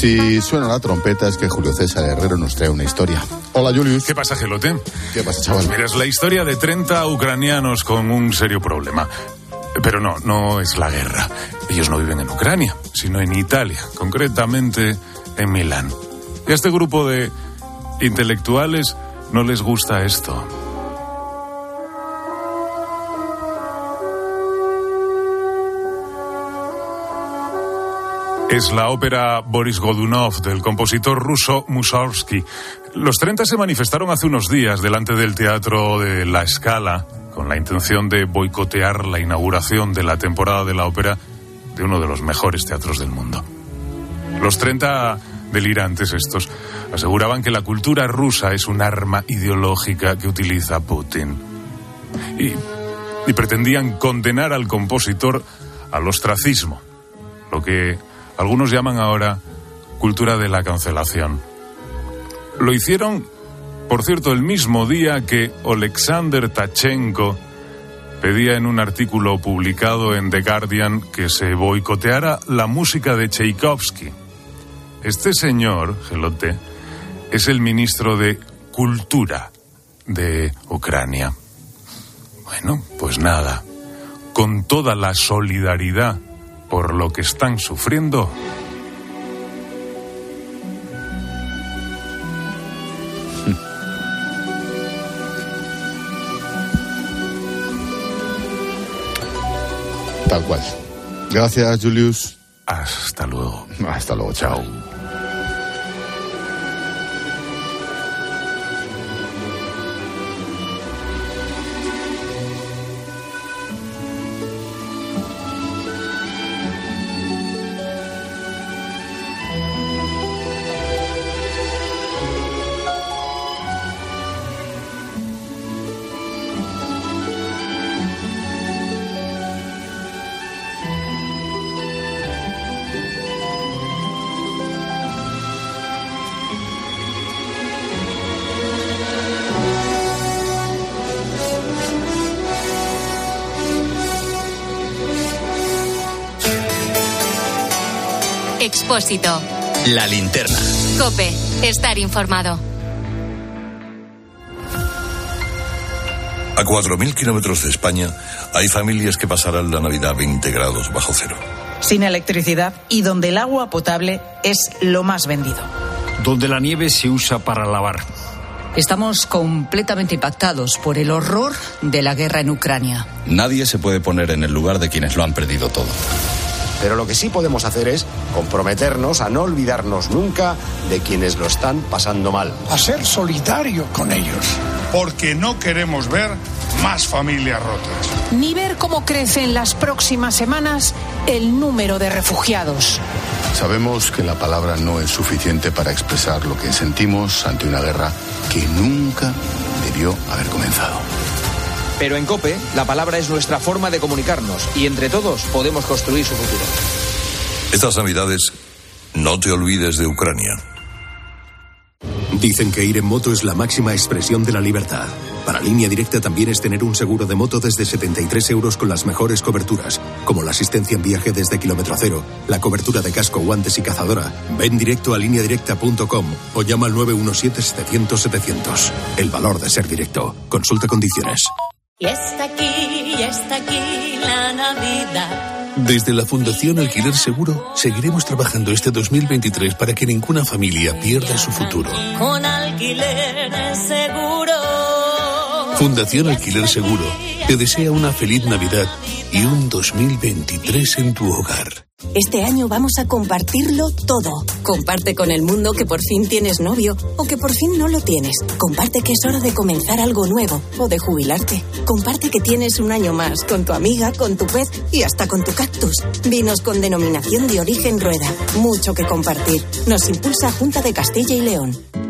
Si suena la trompeta es que Julio César Herrero nos trae una historia. Hola Julius. ¿Qué pasa, Gelote? ¿Qué pasa, chaval? Mira, es la historia de 30 ucranianos con un serio problema. Pero no, no es la guerra. Ellos no viven en Ucrania, sino en Italia, concretamente en Milán. Y a este grupo de intelectuales no les gusta esto. Es la ópera Boris Godunov del compositor ruso Mussorgsky. Los 30 se manifestaron hace unos días delante del teatro de La Scala con la intención de boicotear la inauguración de la temporada de la ópera de uno de los mejores teatros del mundo. Los 30 delirantes estos aseguraban que la cultura rusa es un arma ideológica que utiliza Putin. Y, y pretendían condenar al compositor al ostracismo, lo que algunos llaman ahora cultura de la cancelación. Lo hicieron, por cierto, el mismo día que Alexander Tachenko pedía en un artículo publicado en The Guardian que se boicoteara la música de Tchaikovsky. Este señor, Gelote, es el ministro de Cultura de Ucrania. Bueno, pues nada, con toda la solidaridad por lo que están sufriendo, Tal cual. Gracias, Julius. Hasta luego. Hasta luego, chao. Expósito. La linterna. Cope. Estar informado. A 4.000 kilómetros de España hay familias que pasarán la Navidad 20 grados bajo cero. Sin electricidad y donde el agua potable es lo más vendido. Donde la nieve se usa para lavar. Estamos completamente impactados por el horror de la guerra en Ucrania. Nadie se puede poner en el lugar de quienes lo han perdido todo. Pero lo que sí podemos hacer es comprometernos a no olvidarnos nunca de quienes lo están pasando mal. A ser solidario con ellos. Porque no queremos ver más familias rotas. Ni ver cómo crece en las próximas semanas el número de refugiados. Sabemos que la palabra no es suficiente para expresar lo que sentimos ante una guerra que nunca debió haber comenzado. Pero en COPE, la palabra es nuestra forma de comunicarnos y entre todos podemos construir su futuro. Estas Navidades, no te olvides de Ucrania. Dicen que ir en moto es la máxima expresión de la libertad. Para línea directa también es tener un seguro de moto desde 73 euros con las mejores coberturas, como la asistencia en viaje desde kilómetro cero, la cobertura de casco, guantes y cazadora. Ven directo a lineadirecta.com o llama al 917-700-700. El valor de ser directo. Consulta condiciones. Y está aquí, y está aquí la Navidad. Desde la Fundación Alquiler Seguro seguiremos trabajando este 2023 para que ninguna familia pierda su futuro. Con alquiler seguro. Fundación Alquiler Seguro te desea una feliz Navidad y un 2023 en tu hogar. Este año vamos a compartirlo todo. Comparte con el mundo que por fin tienes novio o que por fin no lo tienes. Comparte que es hora de comenzar algo nuevo o de jubilarte. Comparte que tienes un año más con tu amiga, con tu pez y hasta con tu cactus. Vinos con denominación de origen rueda. Mucho que compartir. Nos impulsa Junta de Castilla y León.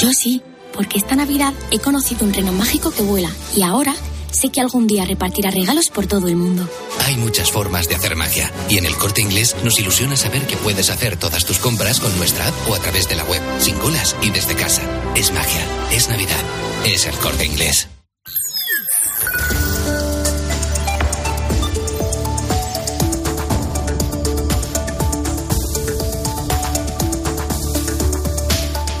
Yo sí, porque esta Navidad he conocido un reno mágico que vuela y ahora sé que algún día repartirá regalos por todo el mundo. Hay muchas formas de hacer magia y en el corte inglés nos ilusiona saber que puedes hacer todas tus compras con nuestra app o a través de la web, sin colas y desde casa. Es magia, es Navidad, es el corte inglés.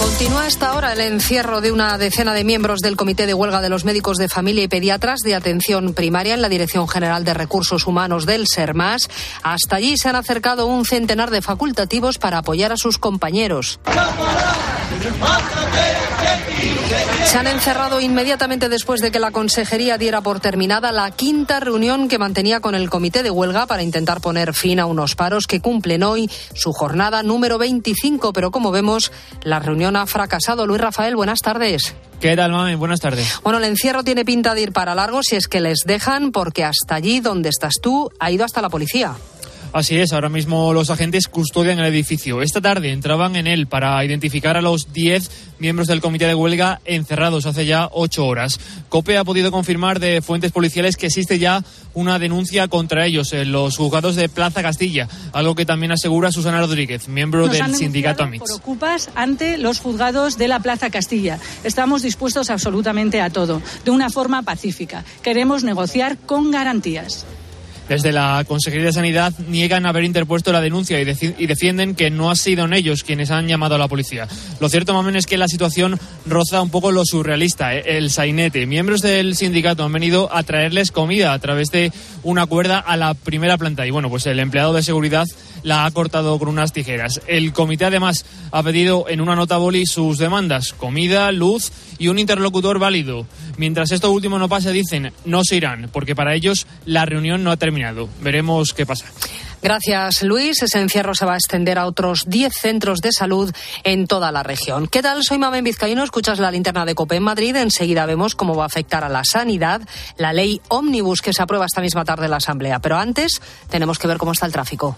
Continúa hasta ahora el encierro de una decena de miembros del Comité de Huelga de los Médicos de Familia y Pediatras de Atención Primaria en la Dirección General de Recursos Humanos del SERMAS. Hasta allí se han acercado un centenar de facultativos para apoyar a sus compañeros. Se han encerrado inmediatamente después de que la Consejería diera por terminada la quinta reunión que mantenía con el Comité de Huelga para intentar poner fin a unos paros que cumplen hoy su jornada número 25. Pero como vemos, la reunión ha fracasado. Luis Rafael, buenas tardes. ¿Qué tal, mami? Buenas tardes. Bueno, el encierro tiene pinta de ir para largo si es que les dejan, porque hasta allí donde estás tú ha ido hasta la policía. Así es, ahora mismo los agentes custodian el edificio. Esta tarde entraban en él para identificar a los 10 miembros del comité de huelga encerrados hace ya ocho horas. COPE ha podido confirmar de fuentes policiales que existe ya una denuncia contra ellos en los juzgados de Plaza Castilla, algo que también asegura Susana Rodríguez, miembro Nos del han sindicato AMIX. Por ocupas ante los juzgados de la Plaza Castilla. Estamos dispuestos absolutamente a todo, de una forma pacífica. Queremos negociar con garantías. Desde la Consejería de Sanidad niegan haber interpuesto la denuncia y, defienden que no han sido ellos quienes han llamado a la policía. Lo cierto, Mamen, es que la situación roza un poco lo surrealista, ¿eh? el sainete. Miembros del sindicato han venido a traerles comida a través de una cuerda a la primera planta y bueno, pues el empleado de seguridad la ha cortado con unas tijeras. El comité además ha pedido en una nota boli sus demandas, comida, luz y un interlocutor válido. Mientras esto último no pase, dicen, no se irán, porque para ellos la reunión no ha terminado. Veremos qué pasa. Gracias, Luis. Ese encierro se va a extender a otros 10 centros de salud en toda la región. ¿Qué tal? Soy Mamen Vizcaíno. Escuchas la linterna de COPE en Madrid. Enseguida vemos cómo va a afectar a la sanidad la ley Omnibus que se aprueba esta misma tarde en la Asamblea. Pero antes tenemos que ver cómo está el tráfico.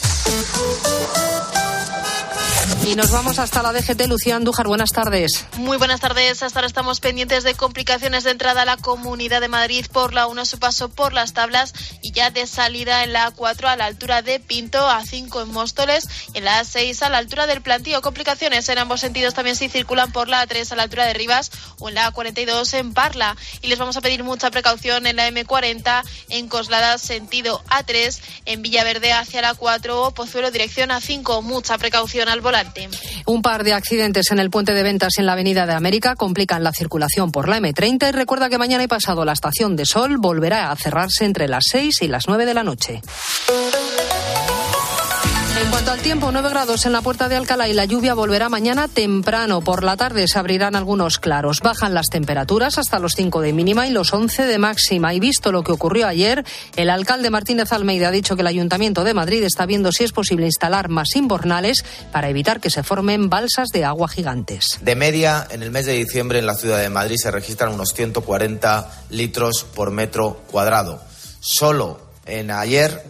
Y nos vamos hasta la DGT. Lucía Andújar, buenas tardes. Muy buenas tardes. Hasta ahora estamos pendientes de complicaciones de entrada a la Comunidad de Madrid por la 1 su paso por las tablas y ya de salida en la A4 a la altura de Pinto, A5 en Móstoles y en la A6 a la altura del plantío. Complicaciones en ambos sentidos también si circulan por la A3 a la altura de Rivas o en la A42 en Parla. Y les vamos a pedir mucha precaución en la M40 en Coslada sentido A3, en Villaverde hacia la 4 o Pozuelo dirección A5. Mucha precaución al volante. Un par de accidentes en el puente de ventas en la Avenida de América complican la circulación por la M30 y recuerda que mañana y pasado la estación de Sol volverá a cerrarse entre las 6 y las 9 de la noche. En cuanto al tiempo, 9 grados en la puerta de Alcalá y la lluvia volverá mañana temprano. Por la tarde se abrirán algunos claros. Bajan las temperaturas hasta los 5 de mínima y los 11 de máxima. Y visto lo que ocurrió ayer, el alcalde Martínez Almeida ha dicho que el Ayuntamiento de Madrid está viendo si es posible instalar más invernales para evitar que se formen balsas de agua gigantes. De media, en el mes de diciembre en la ciudad de Madrid se registran unos 140 litros por metro cuadrado. Solo en ayer,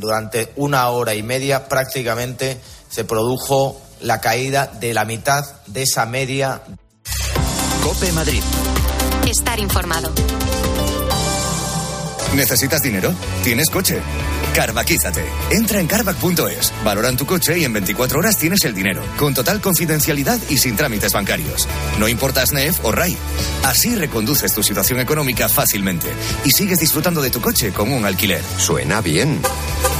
durante una hora y media, prácticamente se produjo la caída de la mitad de esa media. Cope Madrid. Estar informado. ¿Necesitas dinero? ¿Tienes coche? Carvaquízate. Entra en carvac.es, valoran tu coche y en 24 horas tienes el dinero, con total confidencialidad y sin trámites bancarios. No importa SNEF o RAI. Así reconduces tu situación económica fácilmente y sigues disfrutando de tu coche como un alquiler. Suena bien.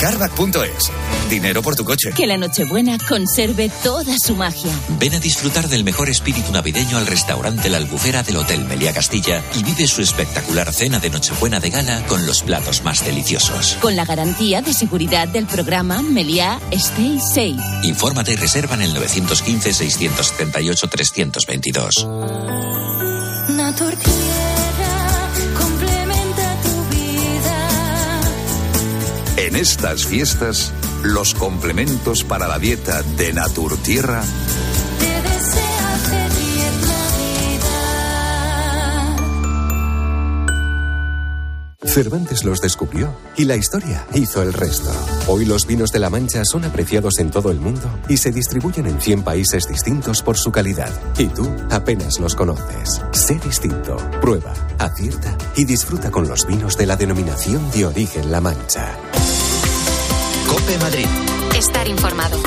Carvac.es. Dinero por tu coche. Que la Nochebuena conserve toda su magia. Ven a disfrutar del mejor espíritu navideño al restaurante La Albufera del Hotel Meliá Castilla y vive su espectacular cena de Nochebuena de gala con los platos más deliciosos. Con la garantía de seguridad del programa Meliá Stay Safe. Infórmate y reserva en el 915-678-322. Natur complementa tu vida. En estas fiestas, los complementos para la dieta de Naturtierra. Te Cervantes los descubrió y la historia hizo el resto. Hoy los vinos de La Mancha son apreciados en todo el mundo y se distribuyen en 100 países distintos por su calidad. Y tú apenas los conoces. Sé distinto, prueba, acierta y disfruta con los vinos de la denominación de origen La Mancha. Cope Madrid. Estar informado.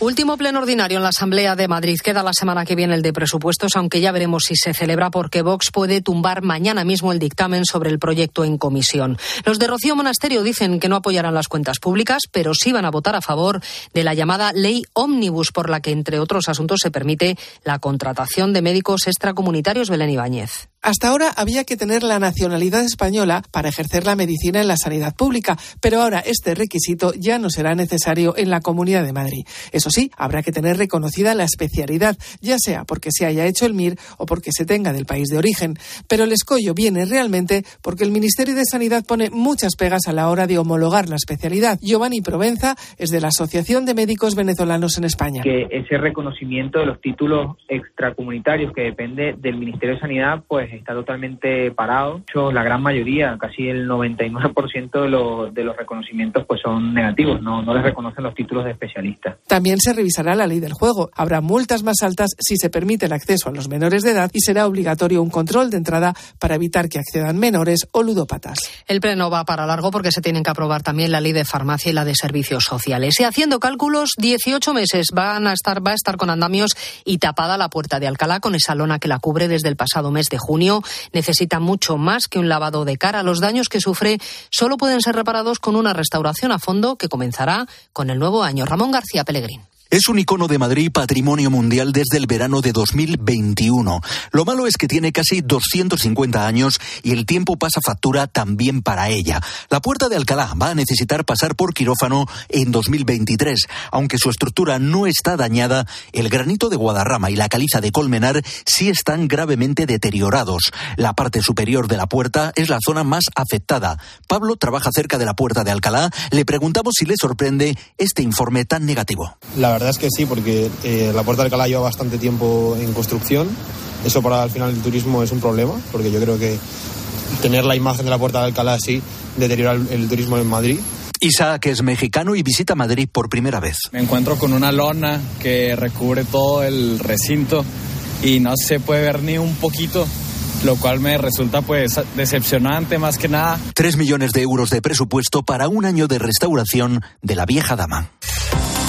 Último pleno ordinario en la Asamblea de Madrid. Queda la semana que viene el de presupuestos, aunque ya veremos si se celebra porque Vox puede tumbar mañana mismo el dictamen sobre el proyecto en comisión. Los de Rocío Monasterio dicen que no apoyarán las cuentas públicas, pero sí van a votar a favor de la llamada ley ómnibus, por la que, entre otros asuntos, se permite la contratación de médicos extracomunitarios. Belén Ibáñez. Hasta ahora había que tener la nacionalidad española para ejercer la medicina en la sanidad pública, pero ahora este requisito ya no será necesario en la Comunidad de Madrid. Sí, habrá que tener reconocida la especialidad, ya sea porque se haya hecho el MIR o porque se tenga del país de origen. Pero el escollo viene realmente porque el Ministerio de Sanidad pone muchas pegas a la hora de homologar la especialidad. Giovanni Provenza es de la Asociación de Médicos Venezolanos en España. Que ese reconocimiento de los títulos extracomunitarios que depende del Ministerio de Sanidad, pues está totalmente parado. La gran mayoría, casi el 99% de los, de los reconocimientos pues son negativos, no, no les reconocen los títulos de especialista. También se revisará la ley del juego. Habrá multas más altas si se permite el acceso a los menores de edad y será obligatorio un control de entrada para evitar que accedan menores o ludópatas. El pleno va para largo porque se tienen que aprobar también la ley de farmacia y la de servicios sociales. Y haciendo cálculos, 18 meses van a estar, va a estar con andamios y tapada la puerta de Alcalá con esa lona que la cubre desde el pasado mes de junio. Necesita mucho más que un lavado de cara. Los daños que sufre solo pueden ser reparados con una restauración a fondo que comenzará con el nuevo año. Ramón García Pellegrín. Es un icono de Madrid patrimonio mundial desde el verano de 2021. Lo malo es que tiene casi 250 años y el tiempo pasa factura también para ella. La puerta de Alcalá va a necesitar pasar por quirófano en 2023. Aunque su estructura no está dañada, el granito de Guadarrama y la caliza de Colmenar sí están gravemente deteriorados. La parte superior de la puerta es la zona más afectada. Pablo trabaja cerca de la puerta de Alcalá. Le preguntamos si le sorprende este informe tan negativo. Verdad es que sí, porque eh, la Puerta del Alcalá lleva bastante tiempo en construcción. Eso para el final del turismo es un problema, porque yo creo que tener la imagen de la Puerta del Alcalá así deteriora el, el turismo en Madrid. Isaac es mexicano y visita Madrid por primera vez. Me encuentro con una lona que recubre todo el recinto y no se puede ver ni un poquito lo cual me resulta pues decepcionante más que nada. Tres millones de euros de presupuesto para un año de restauración de la vieja dama.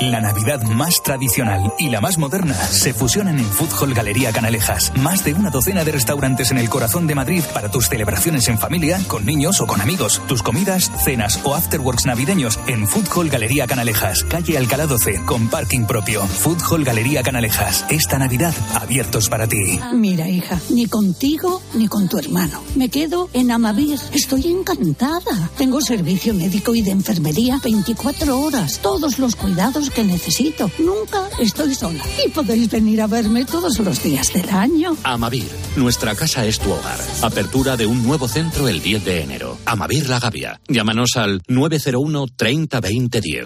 La Navidad más tradicional y la más moderna se fusionan en Food Hall Galería Canalejas. Más de una docena de restaurantes en el corazón de Madrid para tus celebraciones en familia, con niños o con amigos. Tus comidas, cenas o afterworks navideños en Food Hall Galería Canalejas. Calle Alcalá 12, con parking propio. Food Hall Galería Canalejas. Esta Navidad, abiertos para ti. Mira, hija, ni contigo ni con tu hermano. Me quedo en Amavir. Estoy encantada. Tengo servicio médico y de enfermería 24 horas. Todos los cuidados que necesito. Nunca estoy sola. Y podéis venir a verme todos los días del año. Amavir, nuestra casa es tu hogar. Apertura de un nuevo centro el 10 de enero. Amavir La Gavia. Llámanos al 901 30 20 10.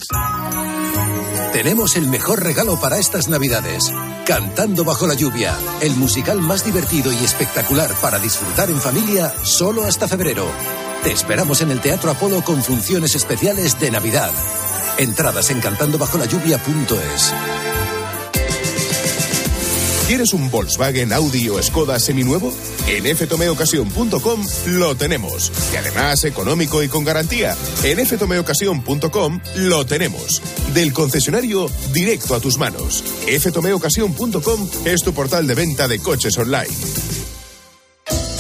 Tenemos el mejor regalo para estas Navidades. Cantando bajo la lluvia, el musical más divertido y espectacular para disfrutar en familia solo hasta febrero. Te esperamos en el Teatro Apolo con funciones especiales de Navidad. Entradas en cantandobajolalluvia.es. ¿Quieres un Volkswagen, Audi o Skoda seminuevo? En ftomeocasión.com lo tenemos. Y además económico y con garantía. En ftomeocasión.com lo tenemos. Del concesionario directo a tus manos. ftomeocasión.com es tu portal de venta de coches online.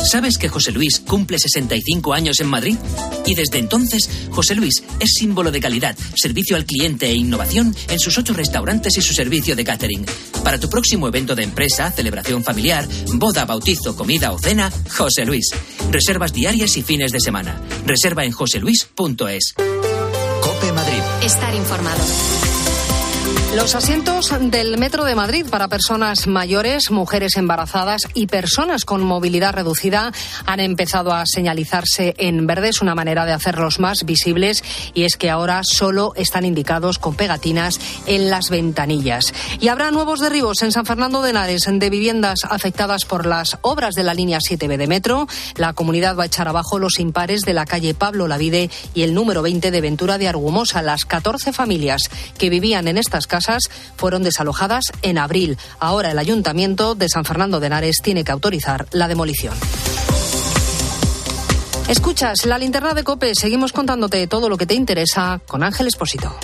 ¿Sabes que José Luis cumple 65 años en Madrid? Y desde entonces, José Luis es símbolo de calidad, servicio al cliente e innovación en sus ocho restaurantes y su servicio de catering. Para tu próximo evento de empresa, celebración familiar, boda, bautizo, comida o cena, José Luis. Reservas diarias y fines de semana. Reserva en joseluis.es. Cope Madrid. Estar informado. Los asientos del Metro de Madrid para personas mayores, mujeres embarazadas y personas con movilidad reducida han empezado a señalizarse en verde. Es una manera de hacerlos más visibles y es que ahora solo están indicados con pegatinas en las ventanillas. Y habrá nuevos derribos en San Fernando de Henares de viviendas afectadas por las obras de la línea 7B de Metro. La comunidad va a echar abajo los impares de la calle Pablo Lavide y el número 20 de Ventura de Argumosa. Las 14 familias que vivían en estas fueron desalojadas en abril. Ahora el Ayuntamiento de San Fernando de Henares tiene que autorizar la demolición. Escuchas la linterna de Cope. Seguimos contándote todo lo que te interesa con Ángel Espósito.